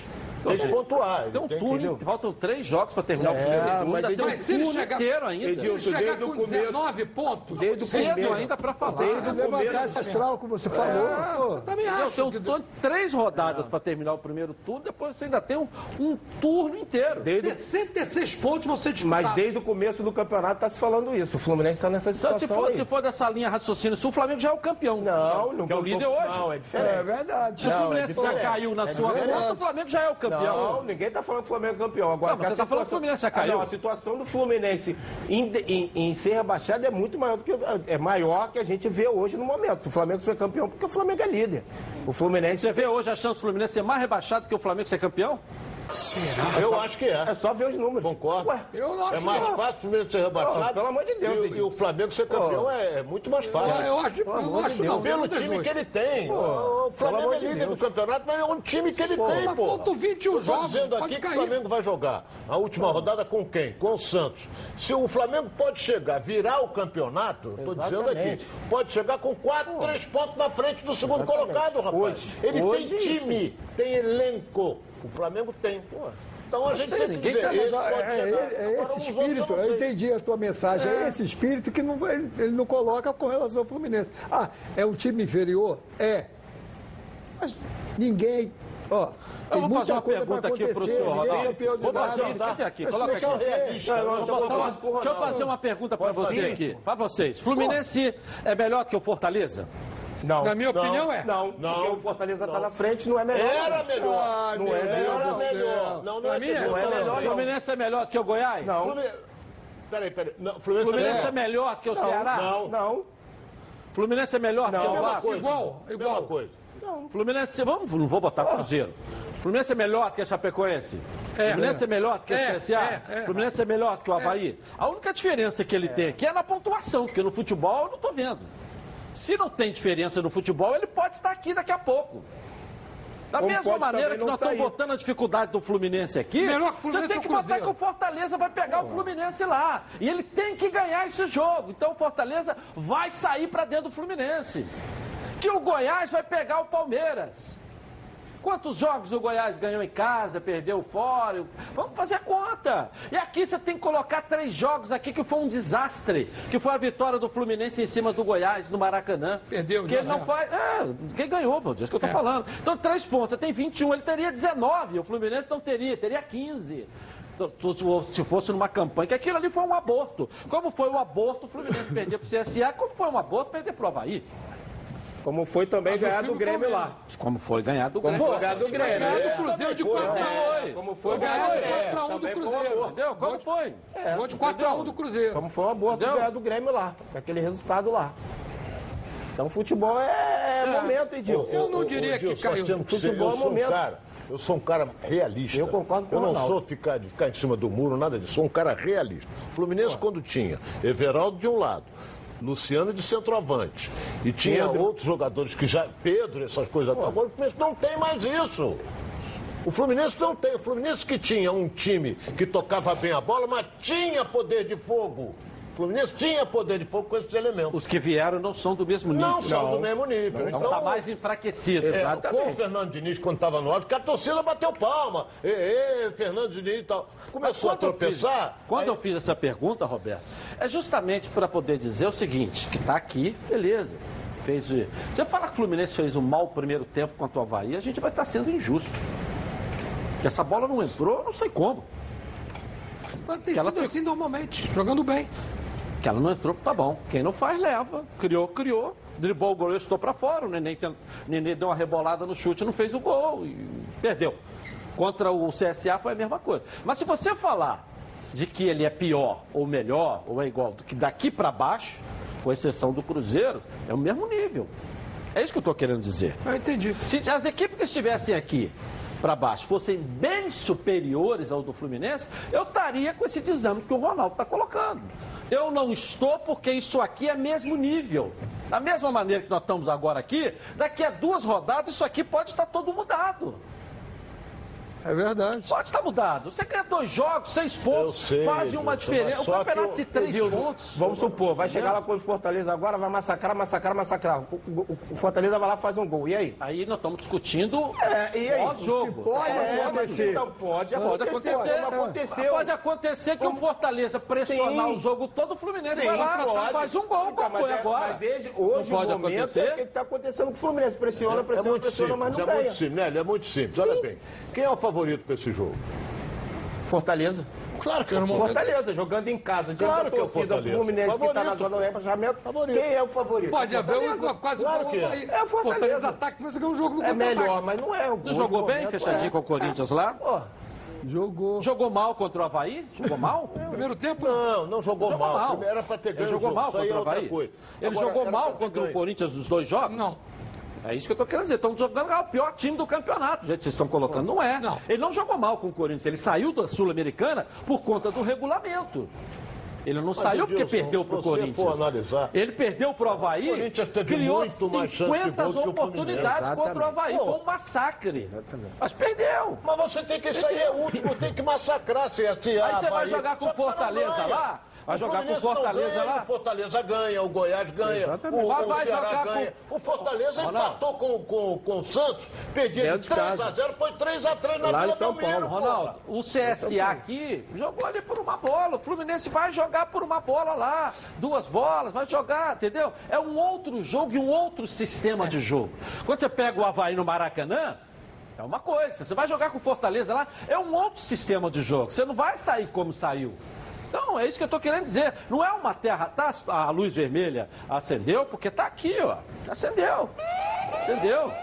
Tem que pontuar.
Tem um turno, faltam três jogos para terminar o
É,
segundo turno.
mas
Ainda
ele-
tem um
Mas se ele chegar,
inteiro ainda.
se ele
Edilson,
chegar
desde
com
o começo-
19 pontos,
Desde o
Cedo
começo.
ainda para falar.
Tem que
Desde o
levantar
começo-
esse astral que você falou. pô.
também acho.
Tem
que-
um- três rodadas para terminar o primeiro turno, depois você ainda tem um, um turno inteiro.
Desde o
66 pontos vão ser disputados.
Mas desde o começo do campeonato está se falando isso. O Fluminense está nessa situação
se for,
aí.
se for dessa linha raciocínio, se o Flamengo já é o campeão.
Não, não
que é o líder hoje.
Não, é diferente.
É verdade.
Se o Fluminense
é
já caiu na
É
sua conta, o Flamengo já é o campeão.
Não, ninguém está falando que o Flamengo é campeão. Agora,
Não, você tá falando que o Fluminense já caiu.
Ah, não, a situação do Fluminense em, em- em ser rebaixado é muito maior do que é maior que a gente vê hoje no momento. O Flamengo foi campeão porque o Flamengo é líder. O Fluminense
Você vê hoje a chance do Fluminense ser mais rebaixado que o Flamengo ser campeão?
Será? Eu acho que é.
É só ver os números.
Concordo.
Eu não
É
acho
mais
não.
fácil o Fluminense ser rebaixado.
Pô, pelo amor de Deus,
E, e o Flamengo ser campeão
Pô.
é, é muito mais fácil.
Eu acho- eu
Pelo
não
amor
acho
de
não,
Deus. Pelo time que ele tem.
Pô,
o Flamengo é
de
líder do
Deus.
campeonato, mas é um time que ele tem,
mas
pô.
faltam 21
Eu tô
jogos,
dizendo aqui que o Flamengo vai jogar a última rodada com quem? Com o Santos. Se o Flamengo pode chegar, virar o campeonato, eu tô dizendo aqui, pode chegar com quatro, três pontos na frente do segundo
Exatamente.
colocado, rapaz.
Hoje.
Ele
Hoje
tem
é isso.
time, tem elenco. O Flamengo tem. Então a gente
sei,
tem que
ninguém
dizer,
tá-
esse
É,
pode
é, é
Agora,
esse espírito, eu entendi a tua mensagem, é esse espírito que não, vai- ele não coloca com relação ao Fluminense. Ah, é um time inferior? É. Mas ninguém. Ó, tem
vou
muita
fazer uma
coisa
pergunta
pra
aqui senhor,
ninguém é
Ronaldo.
campeão de
Vou fazer uma- aqui? Coloca aqui.
o
Deixa eu eu fazer uma pergunta para você aqui. Para vocês. Fluminense é melhor que o Fortaleza?
Não.
Na minha
não,
opinião, é.
Não,
Não.
porque o Fortaleza tá na frente, não é melhor.
Era
não.
melhor.
Ai,
Não é melhor,
Era
do
melhor. Não, não é
não é melhor,
O Fluminense é melhor que o Goiás?
Não.
Peraí, peraí. Não,
O
Fluminense,
Fluminense é
é
melhor que o Ceará?
Não.
Não.
Fluminense é melhor que
Não.
o Vasco?
coisa.
Igual, igual.
Mesma coisa.
Fluminense, vamos, não vou botar Cruzeiro. Fluminense é melhor que a Chapecoense? Fluminense é melhor que a
É,
CSA?
é, é.
Fluminense é melhor que o Havaí? A única diferença que ele tem aqui é na pontuação, porque no futebol eu não estou vendo. Se não tem diferença no futebol, ele pode estar aqui daqui a pouco. Da
Como
mesma maneira que
não
nós estamos botando a dificuldade do Fluminense aqui, você tem
é
que botar que o Fortaleza vai pegar o Fluminense lá. E ele tem que ganhar esse jogo. Então o Fortaleza vai sair para dentro do Fluminense. Que o Goiás vai pegar o Palmeiras. Quantos jogos o Goiás ganhou em casa, perdeu fora? Vamos fazer a conta. E aqui você tem que colocar três jogos aqui que foi um desastre. Que foi a vitória do Fluminense em cima do Goiás, no Maracanã.
Perdeu,
Que ele não faz. É, quem ganhou, Valdir? É isso que eu tô falando. Então, três pontos. Você tem 21, ele teria 19. O Fluminense não teria, teria 15. Então, Se fosse numa campanha, que aquilo ali foi um aborto. Como foi o aborto, o Fluminense perder pro CSA, como foi um aborto, perder pro Havaí.
Como foi também
eu
ganhar do Grêmio lá.
Como foi ganhar do
Como
Grêmio.
foi ganhar do Grêmio.
Ganhou
É,
do Cruzeiro de
também foi,
4 a 1.
Foi.
Como foi ganhar do
de
Grêmio.
4 a 1 do Cruzeiro.
Entendeu? Como foi?
Gol de 4 a 1 do Cruzeiro.
Como foi um aborto
Entendeu?
ganhar do Grêmio lá. Com aquele resultado lá. Então futebol é, momento, Edilson.
Eu não diria que caiu.
Futebol
eu
é
sou um
momento.
cara, eu sou um cara realista.
Eu concordo com
Eu
o
não
Ronaldo.
sou ficar, de ficar em cima do muro, nada disso. Sou um cara realista. Fluminense, quando tinha Everaldo de um lado, Luciano de centroavante, e tinha
Pedro.
outros jogadores que já. Pedro, essas coisas. Agora o Fluminense não tem mais isso. O Fluminense não tem. O Fluminense que tinha um time que tocava bem a bola, mas tinha poder de fogo. O Fluminense tinha poder de fogo com esses elementos.
Os que vieram não são do mesmo nível.
Não são do mesmo nível.
Então
Então,
está mais enfraquecido.
é, com o Fernando Diniz, quando estava no auge, que a torcida bateu palma. Ê, ê, Fernando Diniz e tal. Começou a
quando eu fiz-
tropeçar.
quando eu fiz essa pergunta, Roberto, é justamente para poder dizer o seguinte, que está aqui, beleza. Fez, o- você fala que o Fluminense fez um mau primeiro tempo contra o Havaí, a gente vai estar sendo injusto. Porque essa bola não entrou, eu não sei como.
Mas tem
ela
sido
fica-
assim normalmente, jogando bem.
Que ela não entrou, tá bom. Quem não faz, leva. Criou, criou. Driblou o goleiro, estou para fora. O Neném, tent- o Neném deu uma rebolada no chute, não fez o gol e perdeu. Contra o CSA foi a mesma coisa. Mas se você falar de que ele é pior ou melhor, ou é igual, do que daqui para baixo, com exceção do Cruzeiro, é o mesmo nível. É isso que eu estou querendo dizer.
Eu entendi.
Se as equipes que estivessem aqui para baixo fossem bem superiores ao do Fluminense, eu estaria com esse desame que o Ronaldo está colocando. Eu não estou porque isso aqui é mesmo nível. Da mesma maneira que nós estamos agora aqui, daqui a duas rodadas isso aqui pode estar todo mudado.
É verdade.
Pode estar mudado. Você ganha dois jogos, seis pontos,
Eu sei,
faz uma diferença. O campeonato de três
Edilson,
pontos.
Vamos supor, vai chegar lá com o Fortaleza agora, vai massacrar, massacrar, massacrar. O, o- o Fortaleza vai lá e faz um gol. E aí?
Aí nós estamos discutindo
É, e aí?
pós-jogo.
Pode
É,
acontecer. Então pode
Pode
acontecer.
acontecer.
Aconteceu.
Pode acontecer que o Fortaleza pressionar
Sim.
o jogo todo, o Fluminense
Sim,
vai lá,
pode.
faz um gol,
Então, mas
foi
é-
agora?
Mas hoje, hoje
pode
o momento
acontecer.
é o que está acontecendo com o Fluminense. Pressiona,
É
pressiona,
muito
pressiona,
simples,
mas não
é
ganha.
muito simples, Nélio, é muito simples. Olha bem, quem é o favorito para esse jogo?
Fortaleza.
Claro que é o favorito.
Fortaleza, jogando em casa, diante
Claro
da
que é o
torcida do
Fortaleza.
Fluminense que está na
Favorito.
zona do rebaixamento.
Favorito.
Quem é o favorito?
Pode
É
haver uma quase
Claro que é.
É o Fortaleza.
Fortaleza ataque, mas ganhou um jogo no
É melhor, mas não é.
Não
Hoje
jogou
o
bem,
momento
fechadinho
é.
com o Corinthians lá?
Pô,
Jogou.
Jogou mal contra o Havaí? Jogou mal?
Primeiro tempo,
Não, não jogou,
Jogou
mal.
mal.
Era para ter
Ele
ganho o
jogou
jogo.
mal contra
é
o
outra
Havaí? Ele
Agora,
jogou mal contra o
ganho.
Corinthians nos dois jogos?
não.
É isso que eu tô querendo dizer. Estão jogando é o pior time do campeonato. Do jeito que vocês estão colocando, não é. Ele não jogou mal com o Corinthians. Ele saiu da Sul-Americana por conta do regulamento. Ele não
Mas,
saiu porque
Edilson,
perdeu para o Corinthians.
for analisar-
Ele perdeu para o Havaí,
O Corinthians teve
criou
muito mais chance de
50
gol que o
oportunidades contra o Havaí.
Pô.
Foi um massacre. Mas perdeu.
Mas você tem que, aí é último, tem que massacrar se se
Aí você vai jogar com
não
Fortaleza lá? Vai
O
jogar com
não
Fortaleza
ganha,
lá?
O Fortaleza ganha, o Goiás ganha,
Exatamente.
o,
Vai-
o
vai
Ceará
jogar
ganha.
com-
O Fortaleza
Ronaldo.
empatou com, com, com o Santos, perdia de
Dentro de
3
casa.
a 0 foi 3 a 3 na
Lá em
Vila
São Paulo. Ronaldo, o CSA aqui jogou ali por uma bola. O Fluminense vai jogar por uma bola lá. Duas bolas, vai jogar, entendeu? É um outro jogo e um outro sistema de jogo. Quando você pega o Havaí no Maracanã, é uma coisa. Você vai jogar com o Fortaleza lá, é um outro sistema de jogo. Você não vai sair como saiu. Então, é isso que eu estou querendo dizer. Não é uma terra, tá? A luz vermelha acendeu, porque está aqui, ó. Acendeu. Acendeu.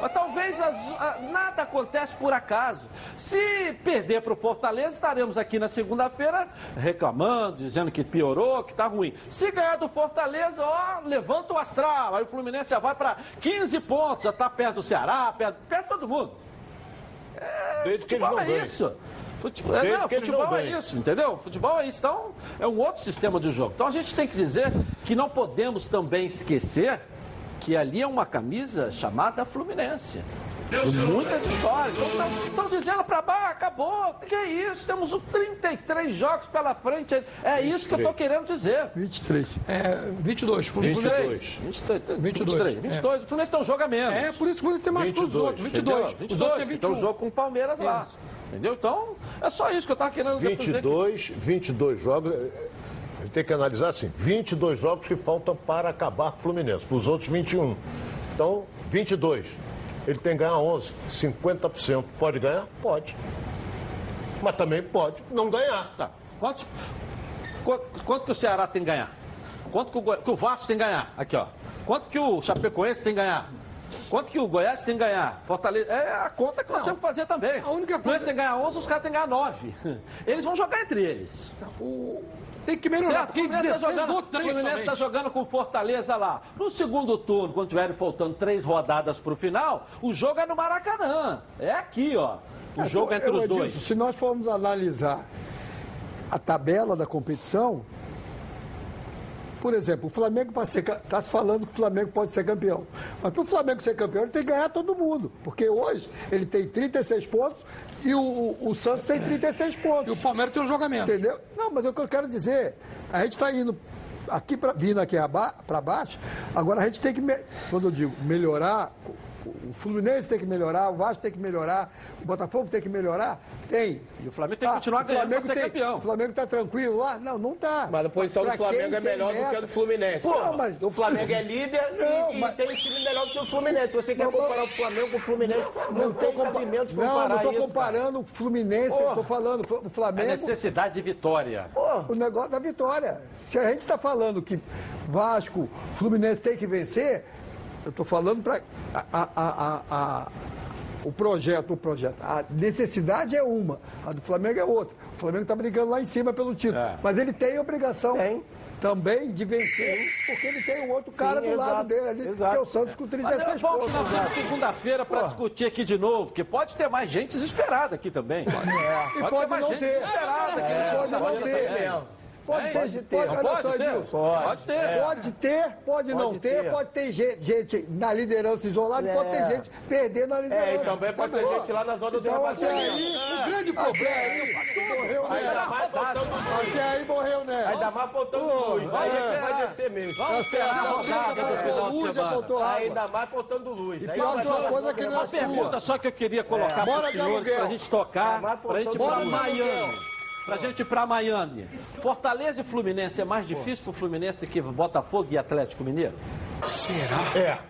Mas talvez as- a- nada acontece por acaso. Se perder para o Fortaleza, estaremos aqui na segunda-feira reclamando, dizendo que piorou, que está ruim. Se ganhar do Fortaleza, ó, levanta o astral. Aí o Fluminense já vai para 15 pontos, já está perto do Ceará, perto, perto de todo mundo. É,
Desde que eles não
é
ganhem.
isso. Futebol, é, não, futebol é isso, entendeu? Futebol é isso. Então, é um outro sistema de jogo. Então, a gente tem que dizer que não podemos também esquecer que ali é uma camisa chamada Fluminense. Muitas histórias. Estão dizendo para baixo, acabou. Que é isso? Temos um 33 jogos pela frente. É isso que eu estou querendo dizer.
23. É, 22. Fluminense.
23. 23. 23. 22. O Fluminense tem um jogo a menos.
É, por isso que o Fluminense tem mais que todos os outros. 22.
Entendeu?
Os
22.
outros têm
Então,
21.
jogo com o Palmeiras lá. Entendeu? Então, é só isso que eu estava querendo dizer.
22, 22 jogos. eh, A gente tem que analisar assim: 22 jogos que faltam para acabar com o Fluminense, para os outros 21. Então, 22. Ele tem que ganhar 11, 50%. Pode ganhar? Pode. Mas também pode não ganhar.
Tá. Quanto, quanto, quanto que o Ceará tem que ganhar? Quanto que o, que o Vasco tem que ganhar? Aqui, ó. Quanto que o Chapecoense tem que ganhar? Quanto que o Goiás tem que ganhar? Fortaleza. É a conta que nós temos que fazer também. A única coisa... tem que ganhar 11, os caras têm que ganhar 9. Eles vão jogar entre eles.
Tem que melhorar,
Certo?
porque
O
em
Fluminense
16
tá jogando,
gol
o
3
Fluminense está jogando com Fortaleza lá. No segundo turno, quando tiverem faltando três rodadas para o final, o jogo é no Maracanã. É aqui, ó. O jogo é entre
Eu,
os dois.
Se nós formos analisar a tabela da competição, por exemplo, o Flamengo está se falando que o Flamengo pode ser campeão. Mas para o Flamengo ser campeão, ele tem que ganhar todo mundo. Porque hoje ele tem 36 pontos e o, o- o Santos tem 36 pontos. E o
Palmeiras tem um jogamento.
Entendeu? Não, mas é o que eu quero dizer. A gente está indo aqui pra, vindo aqui para baixo. Agora a gente tem que, quando eu digo melhorar, o Fluminense tem que melhorar, o Vasco tem que melhorar, o Botafogo tem que melhorar. Tem.
E o Flamengo tem que continuar ganhando pra ser campeão.
O Flamengo está tranquilo lá? Não, não está.
Mas a posição do
Pra
Flamengo
quem
é melhor
tem
do que a
meta-
do Fluminense.
Pô, mas-
O Flamengo é líder e-
Não,
e,
mas-
tem um time melhor do que o Fluminense. Se você quer comparar o Flamengo com o Fluminense, não, tem cabimento de
Não,
comparar
não estou
isso.
comparando o Fluminense, eu estou falando o
A
Flamengo.
necessidade de vitória.
O negócio da vitória. Se a gente está falando que Vasco, Fluminense tem que vencer, eu estou falando para a, a- a- a- o projeto, o projeto. A necessidade é uma, a do Flamengo é outra. O Flamengo está brigando lá em cima pelo título,
É.
mas ele tem a obrigação também de vencer, porque ele tem um outro
Sim,
cara do
exato,
lado dele ali, que
exato.
é o Santos com
Mas
36
é bom que
pontos.
nós temos segunda-feira para discutir aqui de novo, porque pode ter mais gente desesperada aqui também. É.
E pode
mais
não
gente
ter.
desesperada aqui.
É, pode não
Pode
ter. Pode
É,
ter,
pode
pode,
ter.
olha
Pode
só,
ter.
Edilson.
Pode ter.
Pode ter, pode, não
Pode
ter,
ter.
pode ter gente, gente na liderança isolada e pode
É.
ter gente perdendo a liderança.
É, e também pode ter gente lá na zona do
então, até
rebaixamento.
aí,
É.
o grande problema
aí,
morreu, né?
Ainda mais faltando luz.
Até aí morreu, né?
Ainda mais faltando luz. Aí é que vai descer mesmo.
Vamos esperar a rodada do final de semana.
Ainda mais faltando luz.
E que uma coisa que não é
Uma
sua.
pergunta só que eu queria colocar
É.
para os senhores, para a gente tocar,
É,
para a gente ir para Miami. Pra gente ir pra Miami. Fortaleza e Fluminense é mais difícil pro Fluminense que Botafogo e Atlético Mineiro?
Será? É.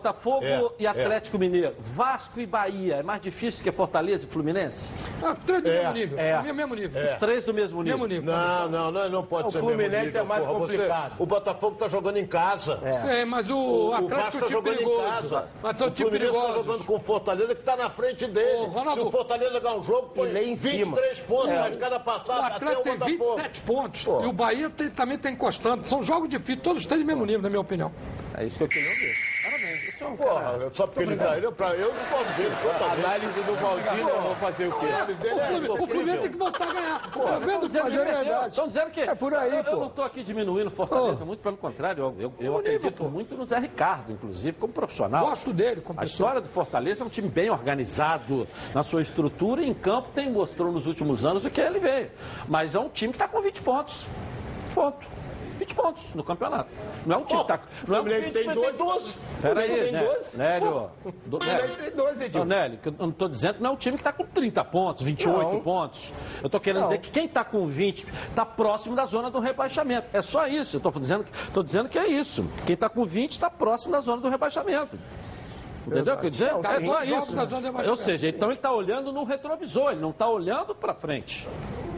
Botafogo
É,
e Atlético Mineiro. Vasco e Bahia é mais difícil que Fortaleza e Fluminense?
Ah, três do
É,
mesmo nível.
é.
Mesmo- Mesmo nível.
Os três do mesmo nível.
Mesmo nível.
Não, não, não, não pode
O
ser
Fluminense
mesmo nível,
é mais
porra. Você-
complicado.
o Botafogo está jogando em casa.
Sim, mas o,
O, o
Atlético
Vasco
é time
jogando
perigoso.
em casa.
Mas são
o
time
Fluminense está jogando com o Fortaleza que está na frente dele.
Ronaldo,
Se o Fortaleza ganhar um jogo, põe
E lá em
23
cima.
pontos,
É.
mas cada
O
passada até
Atlético
o
tem
Botafogo.
27 pontos.
Pô.
E o Bahia tem- também está encostando. São jogos difíceis, todos têm do mesmo nível, na minha opinião.
É isso que eu queria ouvir. Parabéns. É um
Porra,
cara-
só porque ele tá ele, pra eu não posso ver totalmente.
Análise do Valdir, eu vou fazer o quê?
A é
O Fluminense- tem que voltar a ganhar. Tá vendo?
Mas é
é verdade.
Estão dizendo que.
É por aí,
eu, eu
pô.
não estou aqui diminuindo o Fortaleza, muito pelo contrário. Eu, eu, eu
É
acredito muito no Zé Ricardo, inclusive, como profissional.
Gosto dele como
A história do Fortaleza é um time bem organizado na sua estrutura e em campo tem mostrou nos últimos anos o que ele veio. Mas é um time que está com 20 pontos. Ponto. 20 pontos no campeonato. Não é um time que está.
O Fluminense tem 12.
Pera aí,
tem
Né-
12.
Nélio. Do-
O Fluminense tem 12, Edilson.
Não, Nélio, que eu não estou dizendo que não é um time que está com 30 pontos, 28
Não.
pontos. Eu estou querendo
Não.
dizer que quem está com 20 está próximo da zona do rebaixamento. É só isso. Eu estou dizendo, que- tô dizendo que é isso. Quem está com 20 está próximo da zona do rebaixamento. Entendeu o que eu dizer?
Não,
É só isso. Ou seja, então ele está olhando no retrovisor, ele não está olhando para frente.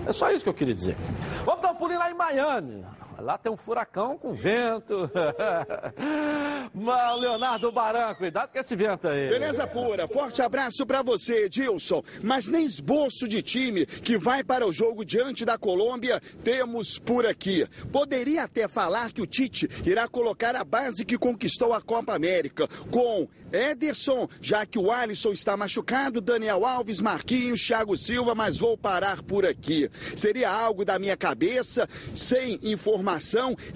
É só isso que eu queria dizer. Vamos dar um pulinho lá em Miami. Lá tem um furacão com vento. Mas, Leonardo Baran, cuidado com esse vento aí.
Beleza pura, forte abraço pra você, Edilson. Mas nem esboço de time que vai para o jogo diante da Colômbia temos por aqui. Poderia até falar que o Tite irá colocar a base que conquistou a Copa América, com Ederson, já que o Alisson está machucado, Daniel Alves, Marquinhos, Thiago Silva, mas vou parar por aqui. Seria algo da minha cabeça, sem informação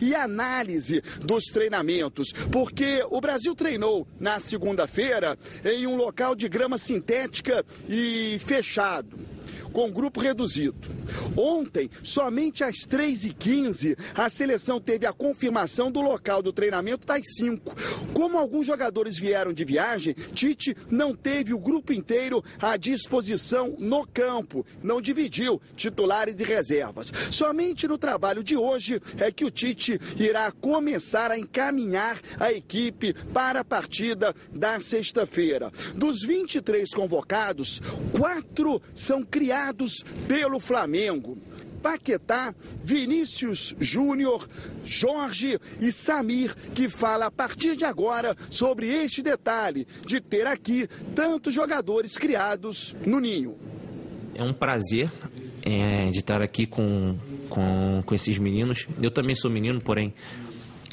e análise dos treinamentos, porque o Brasil treinou na segunda-feira em um local de grama sintética e fechado com grupo reduzido. Ontem, somente às 3h15, a seleção teve a confirmação do local do treinamento das 5. Como alguns jogadores vieram de viagem, Tite não teve o grupo inteiro à disposição no campo, não dividiu titulares e reservas. Somente no trabalho de hoje é que o Tite irá começar a encaminhar a equipe para a partida da sexta-feira. Dos 23 convocados, quatro são criados pelo Flamengo. Paquetá, Vinícius Júnior, Jorge e Samir, que fala a partir de agora sobre este detalhe de ter aqui tantos jogadores criados no ninho.
É um prazer é, de estar aqui com, com, com esses meninos. Eu também sou menino, porém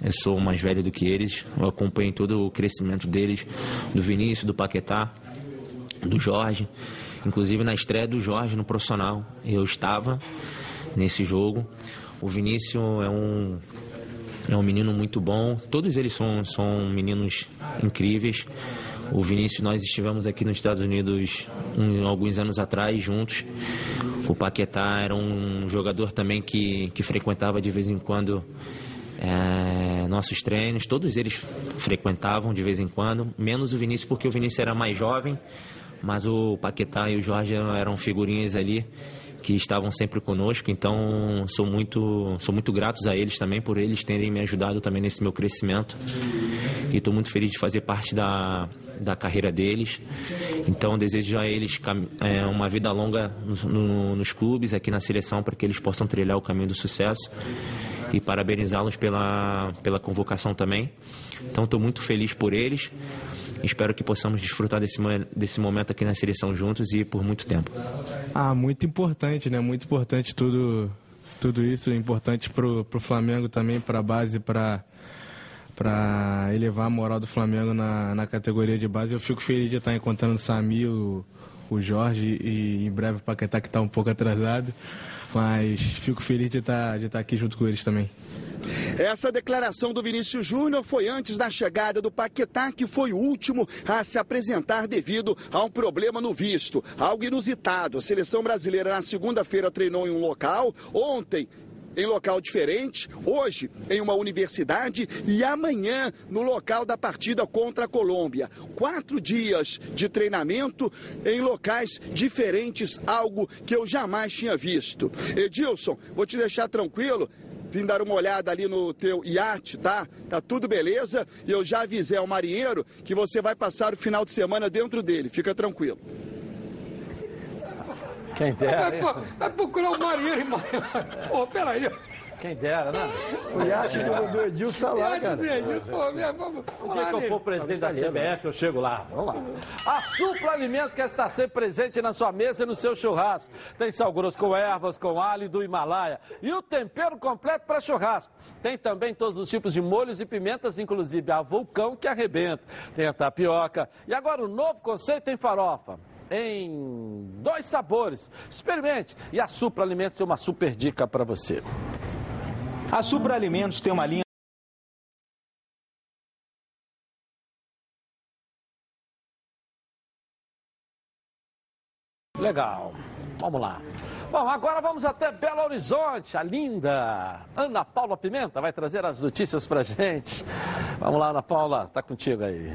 eu sou mais velho do que eles. Eu acompanhei todo o crescimento deles, do Vinícius, do Paquetá, do Jorge. Inclusive na estreia do Jorge no profissional, eu estava nesse jogo. O Vinícius é um é um menino muito bom. Todos eles são, são meninos incríveis. O Vinícius, nós estivemos aqui nos Estados Unidos um, alguns anos atrás juntos. O Paquetá era um jogador também que, que frequentava de vez em quando é, nossos treinos. Todos eles frequentavam de vez em quando, menos o Vinícius, porque o Vinícius era mais jovem. Mas o Paquetá e o Jorge eram figurinhas ali que estavam sempre conosco, então sou muito, sou muito gratos a eles também por eles terem me ajudado também nesse meu crescimento e estou muito feliz de fazer parte da, da carreira deles. Então desejo a eles é, uma vida longa nos, no- nos clubes, aqui na seleção, para que eles possam trilhar o caminho do sucesso e parabenizá-los pela, pela convocação também. Então estou muito feliz por eles. Espero que possamos desfrutar desse, desse momento aqui na seleção juntos e por muito tempo.
Ah, muito importante, né? Muito importante tudo, tudo isso. Importante pro, pro Flamengo também, pra base, pra, pra elevar a moral do Flamengo na, na categoria de base. Eu fico feliz de estar encontrando o Sami, o, o Jorge e em breve o Paquetá, que está um pouco atrasado. Mas fico feliz de estar, de estar aqui junto com eles também.
Essa declaração do Vinícius Júnior foi antes da chegada do Paquetá, que foi o último a se apresentar devido a um problema no visto. Algo inusitado. A seleção brasileira na segunda-feira treinou em um local, ontem em local diferente, hoje em uma universidade e amanhã no local da partida contra a Colômbia. Quatro dias de treinamento em locais diferentes, algo que eu jamais tinha visto. Edilson, vou te deixar tranquilo. Vim dar uma olhada ali no teu iate, tá? Tá tudo beleza. E eu já avisei ao marinheiro que você vai passar o final de semana dentro dele. Fica tranquilo.
Quem
Vai, vai procurar o marinheiro em Miami. Pô, peraí.
Quem dera, né?
O iate do, do Edilson tá lá, cara.
O dia que eu for presidente da CBF, eu chego lá. Vamos lá. A Supla Alimentos quer estar sempre presente na sua mesa e no seu churrasco. Tem sal grosso com ervas, com alho do Himalaia. E o tempero completo para churrasco. Tem também todos os tipos de molhos e pimentas, inclusive a vulcão que arrebenta. Tem a tapioca. E agora o novo conceito em farofa em dois sabores. Experimente. E a Supra Alimentos é uma super dica para você.
A Supra Alimentos tem uma linha
Legal. Vamos lá. Bom, agora vamos até Belo Horizonte. A linda Ana Paula Pimenta vai trazer as notícias pra gente. Vamos lá, Ana Paula, tá contigo aí.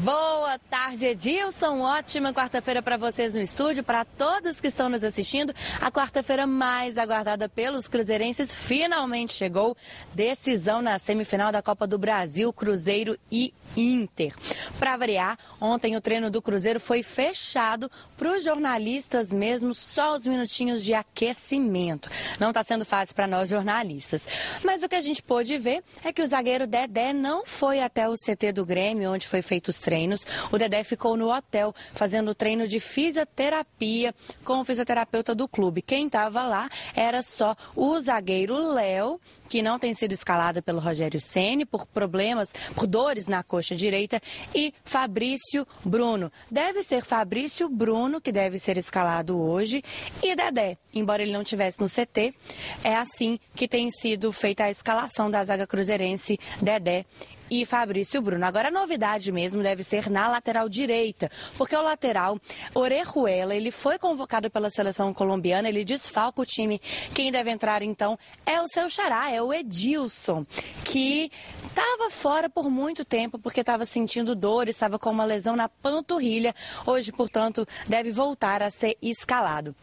Boa tarde, Edilson. Ótima quarta-feira para vocês no estúdio, para todos que estão nos assistindo. A quarta-feira mais aguardada pelos cruzeirenses finalmente chegou. Decisão na semifinal da Copa do Brasil, Cruzeiro e Inter. Para variar, ontem o treino do Cruzeiro foi fechado para os jornalistas mesmo, só os minutinhos de aquecimento. Não está sendo fácil para nós jornalistas. Mas o que a gente pôde ver é que o zagueiro Dedé não foi até o CT do Grêmio, onde foi feito os treinos. O Dedé ficou no hotel fazendo treino de fisioterapia com o fisioterapeuta do clube. Quem estava lá era só o zagueiro Léo, que não tem sido escalado pelo Rogério Ceni por problemas, por dores na coxa direita, e Fabrício Bruno. Deve ser Fabrício Bruno que deve ser escalado hoje e Dedé, embora ele não tivesse no CT, é assim que tem sido feita a escalação da zaga cruzeirense Dedé e Fabrício Bruno. Agora a novidade mesmo deve ser na lateral direita, porque o lateral Orejuela, ele foi convocado pela seleção colombiana, ele desfalca o time. Quem deve entrar então é o seu xará, é o Edilson, que estava fora por muito tempo porque estava sentindo dor, estava com uma lesão na panturrilha. Hoje, portanto, deve voltar a ser escalado.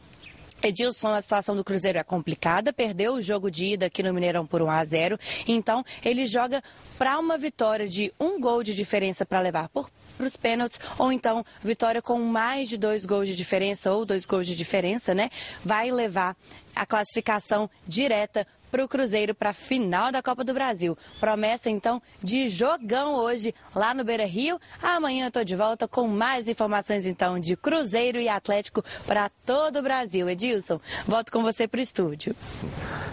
Edilson, a situação do Cruzeiro é complicada, perdeu o jogo de ida aqui no Mineirão por 1 a 0, então ele joga para uma vitória de um gol de diferença para levar para os pênaltis, ou então vitória com mais de dois gols de diferença ou dois gols de diferença, né? Vai levar a classificação direta para o Cruzeiro para a final da Copa do Brasil. Promessa então de jogão hoje lá no Beira Rio. Amanhã eu estou de volta com mais informações então de Cruzeiro e Atlético para todo o Brasil. Edilson, volto com você para o estúdio.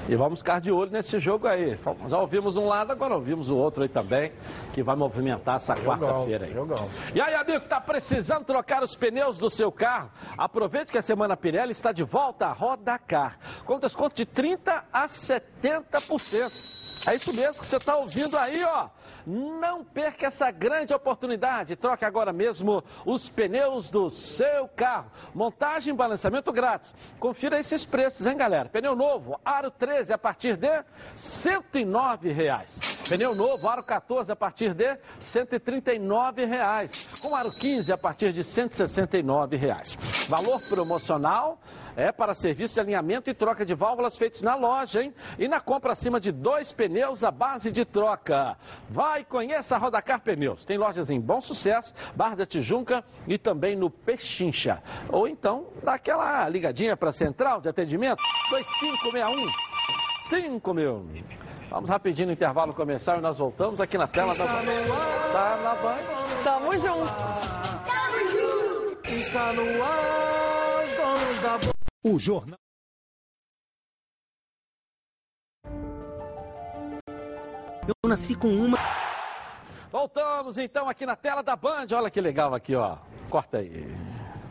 E vamos ficar de olho nesse jogo aí. Já ouvimos um lado, agora ouvimos o outro aí também, que vai movimentar essa quarta-feira aí.
Jogão.
E aí, amigo, está precisando trocar os pneus do seu carro? Aproveite que a Semana Pirelli está de volta à Roda Car. Com desconto de 30 a 70%. É isso mesmo que você está ouvindo aí, ó. Não perca essa grande oportunidade. Troque agora mesmo os pneus do seu carro. Montagem e balanceamento grátis. Confira esses preços, hein, galera? Pneu novo, aro 13 a partir de 109 reais. Pneu novo, aro 14 a partir de 139 reais. Com aro 15 a partir de 169 reais. Valor promocional é para serviço de alinhamento e troca de válvulas feitos na loja, hein? E na compra acima de dois pneus à base de troca. Vai, conheça a Rodacar Pneus. Tem lojas em Bom Sucesso, Barra da Tijuca e também no Pechincha. Ou então, dá aquela ligadinha para a central de atendimento, 2561 5000. Vamos rapidinho no intervalo comercial e nós voltamos aqui na tela da Band. Tá na Band?
Tamo junto.
Está no ar, os donos da bola.
O jornal.
Eu nasci com uma.
Voltamos então aqui na tela da Band. Olha que legal aqui, ó. Corta aí.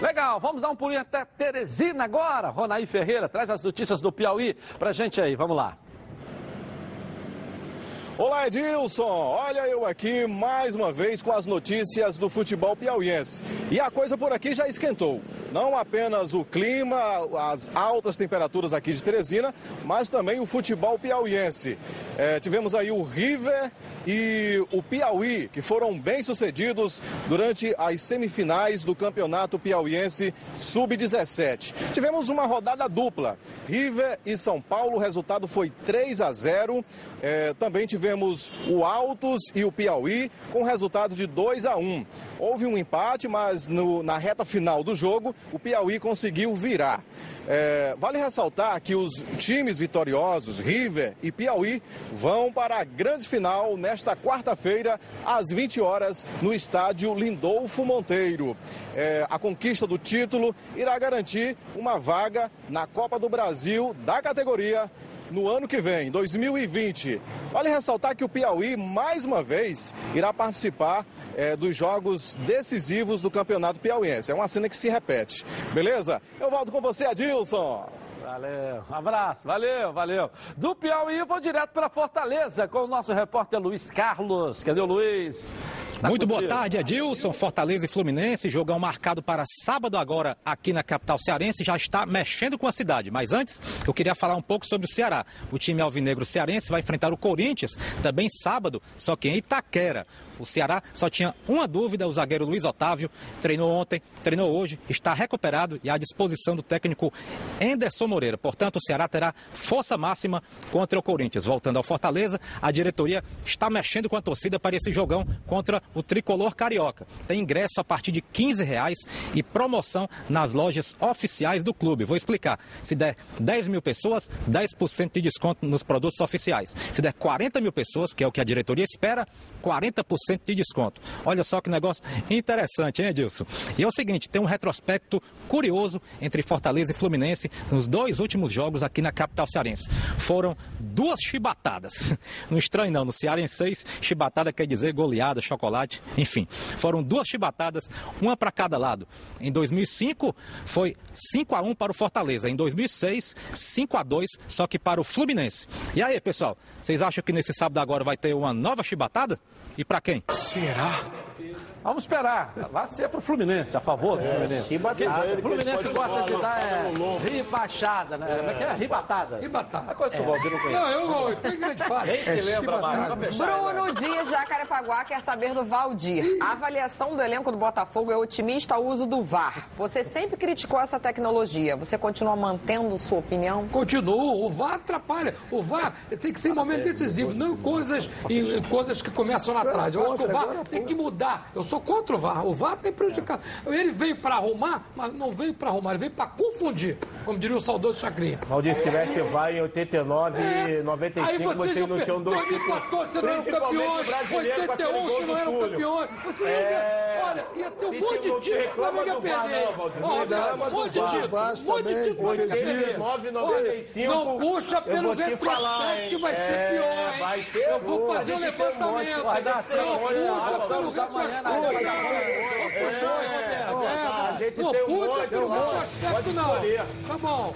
Legal, vamos dar um pulinho até Teresina agora. Ronaí Ferreira traz as notícias do Piauí pra gente aí, vamos lá.
Olá, Edilson. Olha eu aqui mais uma vez com as notícias do futebol piauiense. E a coisa por aqui já esquentou. Não apenas o clima, as altas temperaturas aqui de Teresina, mas também o futebol piauiense. É, tivemos aí o River e o Piauí, que foram bem sucedidos durante as semifinais do Campeonato Piauiense Sub-17. Tivemos uma rodada dupla, River e São Paulo, o resultado foi 3 a 0. É, também tivemos o Altos e o Piauí com resultado de 2 a 1. Houve um empate, mas no, na reta final do jogo, o Piauí conseguiu virar. É, vale ressaltar que os times vitoriosos, River e Piauí, vão para a grande final nesta quarta-feira, às 20 horas, no estádio Lindolfo Monteiro. É, a conquista do título irá garantir uma vaga na Copa do Brasil da categoria no ano que vem, 2020. Vale ressaltar que o Piauí, mais uma vez, irá participar é, dos jogos decisivos do Campeonato Piauiense. É uma cena que se repete. Beleza? Eu volto com você, Adilson.
Valeu, um abraço, valeu, valeu. Do Piauí eu vou direto para Fortaleza com o nosso repórter Luiz Carlos. Cadê o Luiz?
Tá Muito boa tarde, Edilson. Fortaleza e Fluminense, jogão marcado para sábado agora aqui na capital cearense, já está mexendo com a cidade. Mas antes, eu queria falar um pouco sobre o Ceará. O time alvinegro cearense vai enfrentar o Corinthians também sábado, só que em Itaquera. O Ceará só tinha uma dúvida, o zagueiro Luiz Otávio treinou ontem, treinou hoje, está recuperado e à disposição do técnico Enderson Moreira. Portanto, o Ceará terá força máxima contra o Corinthians. Voltando ao Fortaleza, a diretoria está mexendo com a torcida para esse jogão contra o tricolor carioca. Tem ingresso a partir de 15 reais e promoção nas lojas oficiais do clube. Vou explicar. Se der 10 mil pessoas, 10% de desconto nos produtos oficiais. Se der 40 mil pessoas, que é o que a diretoria espera, 40% de desconto. Olha só que negócio interessante, hein, Edilson? E é o seguinte, tem um retrospecto curioso entre Fortaleza e Fluminense nos dois últimos jogos aqui na capital cearense. Foram duas chibatadas. Não estranho não, no Cearenseis, chibatada quer dizer goleada, chocolate, enfim. Foram duas chibatadas, uma para cada lado. Em 2005 foi 5 a 1 para o Fortaleza, em 2006 5 a 2 só que para o Fluminense. E aí, pessoal, vocês acham que nesse sábado agora vai ter uma nova chibatada? E para quem?
Será? Vamos esperar. Vai ser pro Fluminense, a favor do
É,
Fluminense. Porque O Fluminense gosta de dar é,
Paulo Longo.
ribaixada, né? Como é que é? Ribatada.
Ribatada.
A coisa que o Valdir não conhece.
Não, eu, eu tenho grande fase.
Nem se lembra mais.
Bruno Dias, Jacarepaguá, quer saber do Valdir. A avaliação do elenco do Botafogo é otimista ao uso do VAR. Você sempre criticou essa tecnologia. Você continua mantendo sua opinião?
Continuo. O VAR atrapalha. O VAR tem que ser em momento decisivo, não em coisas, coisas que começam lá atrás. Eu acho que o VAR tem que mudar. Eu sou contra o VAR. O VAR tem prejudicado. Ele veio para arrumar, mas não veio para arrumar, ele veio para confundir, como diria o saudoso Chacrinha.
Valdir, se tivesse vai em 89 e 95,
Aí vocês
vocês não tinham dois títulos.
2014 não eram campeões, 81 se não eram campeões. Vocês
É.
olha, ia ter um monte de título o
do VAR
perder. um monte de
VAR.
título, um monte de título. o Flamengo ia perder.
89,
Olha,
95,
Não puxa pelo retrospecto que vai ser
É,
pior, hein?
vai ser
Eu vou fazer
monte,
levantamento. Não puxa pelo retrospecto.
A gente tem um monte, não. Pode escolher.
Tá bom.